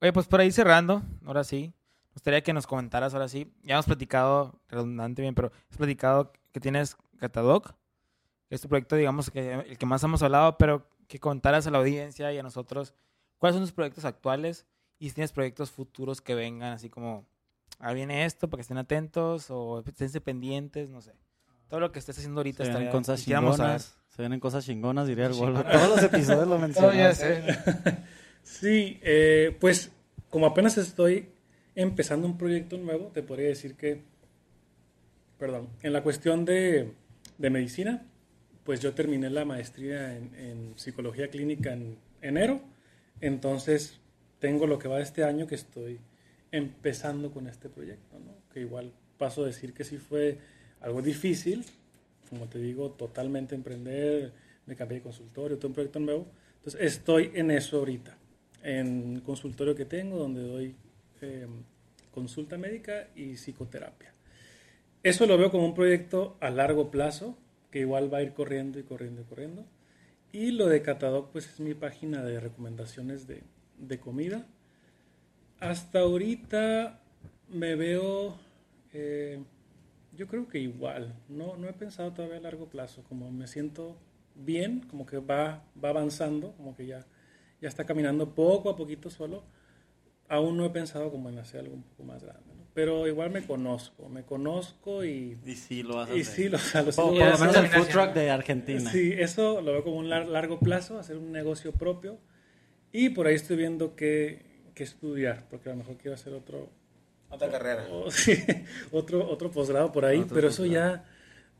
Speaker 1: Oye, pues por ahí cerrando, ahora sí, me gustaría que nos comentaras, ahora sí, ya hemos platicado, redundante bien, pero has platicado que tienes Catadoc, que es tu proyecto, digamos, que el que más hemos hablado, pero que contaras a la audiencia y a nosotros cuáles son tus proyectos actuales y si tienes proyectos futuros que vengan, así como, ah, viene esto, para que estén atentos o estén pendientes, no sé. Todo lo que estés haciendo ahorita
Speaker 2: Se vienen cosas chingonas. Se vienen cosas chingonas, diría el. Todos los episodios lo
Speaker 1: ya sé.
Speaker 3: Sí, eh, pues como apenas estoy empezando un proyecto nuevo, te podría decir que, perdón, en la cuestión de, de medicina, pues yo terminé la maestría en, psicología clínica en enero, entonces tengo lo que va de este año que estoy empezando con este proyecto, ¿no? que igual paso a decir que sí fue algo difícil, como te digo, totalmente emprender, me cambié de consultorio, todo un proyecto nuevo, entonces estoy en eso ahorita. En consultorio que tengo, donde doy eh, consulta médica y psicoterapia. Eso lo veo como un proyecto a largo plazo, que igual va a ir corriendo y corriendo y corriendo. Y lo de Catadoc, pues es mi página de recomendaciones de, de comida. Hasta ahorita me veo, eh, yo creo que igual, no, no he pensado todavía a largo plazo, como me siento bien, como que va, va avanzando, como que ya, ya está caminando poco a poquito solo. Aún no he pensado como en hacer algo un poco más grande, ¿no? pero igual me conozco, me conozco y,
Speaker 2: Y sí lo vas a
Speaker 3: y
Speaker 2: hacer.
Speaker 3: sí, lo, o sea, lo- sí
Speaker 2: Por,
Speaker 3: lo voy
Speaker 2: por lo menos el food truck de Argentina.
Speaker 3: Sí, eso lo veo como un lar- largo plazo, hacer un negocio propio. Y por ahí estoy viendo qué, qué estudiar, porque a lo mejor quiero hacer otro,
Speaker 1: Otra carrera.
Speaker 3: o- sí, otro, otro posgrado por ahí,
Speaker 2: Otro
Speaker 3: pero eso ya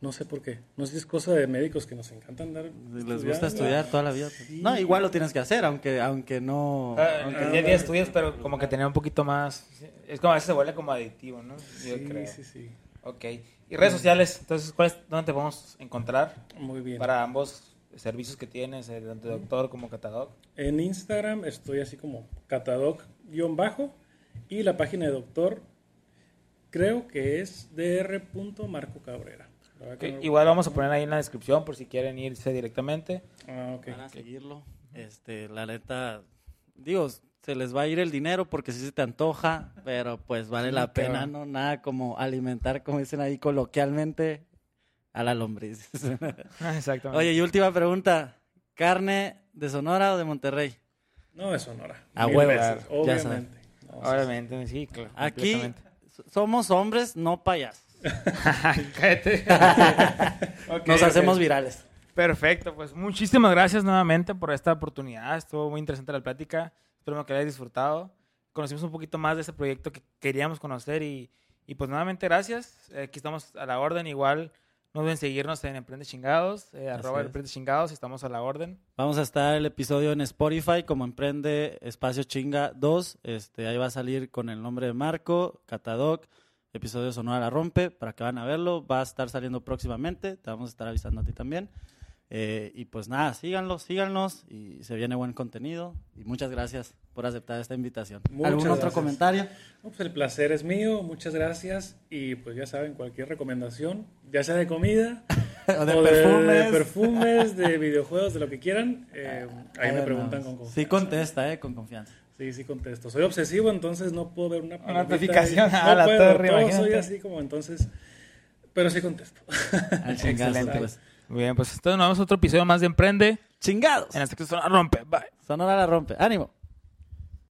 Speaker 3: no sé por qué. No sé si es cosa de médicos que nos encantan dar.
Speaker 2: Les gusta estudiar toda la vida.
Speaker 3: Sí.
Speaker 2: No, igual lo tienes que hacer, aunque, aunque no...
Speaker 1: Ah,
Speaker 2: aunque-
Speaker 1: el día a día estudias, pero como que tener un poquito más. Es como a veces se vuelve como adictivo, ¿no? Yo
Speaker 3: Sí,
Speaker 1: creo.
Speaker 3: sí, sí.
Speaker 1: Ok. Y redes sociales, entonces, ¿cuáles, ¿dónde te podemos encontrar
Speaker 3: Muy bien.
Speaker 1: para ambos servicios que tienes, eh, tanto doctor como catador?
Speaker 3: En Instagram estoy así como catadoc-bajo y la página de doctor creo que es Cabrera. Verdad que no-
Speaker 1: Igual vamos a poner ahí en la descripción por si quieren irse directamente.
Speaker 3: Ah, ok.
Speaker 2: Van a seguirlo. Este, la neta, digo, se les va a ir el dinero porque sí se te antoja, pero pues vale
Speaker 3: Sí,
Speaker 2: la pena, ¿no? Nada como alimentar, como dicen ahí coloquialmente, a la lombriz.
Speaker 1: Exactamente.
Speaker 2: Oye, y última pregunta, ¿carne de Sonora o de Monterrey?
Speaker 3: No, de Sonora.
Speaker 2: A huevo, ya
Speaker 3: obviamente. Sí,
Speaker 1: Obviamente, sí, claro.
Speaker 2: Aquí somos hombres, no payasos.
Speaker 1: Cállate.
Speaker 2: Nos hacemos virales.
Speaker 1: Perfecto, pues muchísimas gracias nuevamente por esta oportunidad. Estuvo muy interesante la plática. Espero que la hayas disfrutado. Conocimos un poquito más de ese proyecto que queríamos conocer y, y pues nuevamente gracias. Aquí estamos a la orden. Igual no deben seguirnos en Emprende Chingados, eh, arroba
Speaker 2: es.
Speaker 1: Emprende Chingados. Estamos a la orden.
Speaker 2: Vamos a estar el episodio en Spotify como Emprende Espacio Chinga 2. Este, ahí va a salir con el nombre de Marco, Catadoc, episodio Sonora La Rompe, para que van a verlo. Va a estar saliendo próximamente, te vamos a estar avisando a ti también. Eh, y pues nada, síganlo, síganos y se viene buen contenido. Y muchas gracias por aceptar esta invitación.
Speaker 3: Muchas
Speaker 2: ¿Algún otro
Speaker 3: gracias.
Speaker 2: comentario?
Speaker 3: No, pues el placer es mío, muchas gracias. Y pues ya saben, cualquier recomendación, ya sea de comida,
Speaker 2: o de
Speaker 3: o
Speaker 2: perfumes.
Speaker 3: de, perfumes, de videojuegos, de lo que quieran, eh, ahí me
Speaker 2: Bueno,
Speaker 3: preguntan con confianza.
Speaker 2: Sí contesta, eh, con confianza.
Speaker 3: Sí, sí contesto. Soy obsesivo, entonces no puedo ver una palomita
Speaker 1: notificación
Speaker 3: y-
Speaker 1: a
Speaker 3: No
Speaker 1: la
Speaker 3: puedo,
Speaker 1: torre,
Speaker 3: todo soy así como entonces, pero sí contesto.
Speaker 1: Excelente.
Speaker 2: pues.
Speaker 1: Muy bien, pues entonces nos vemos otro episodio más de Emprende.
Speaker 2: ¡Chingados!
Speaker 1: En este que se rompe. Bye.
Speaker 2: Sonora La Rompe. ¡Ánimo!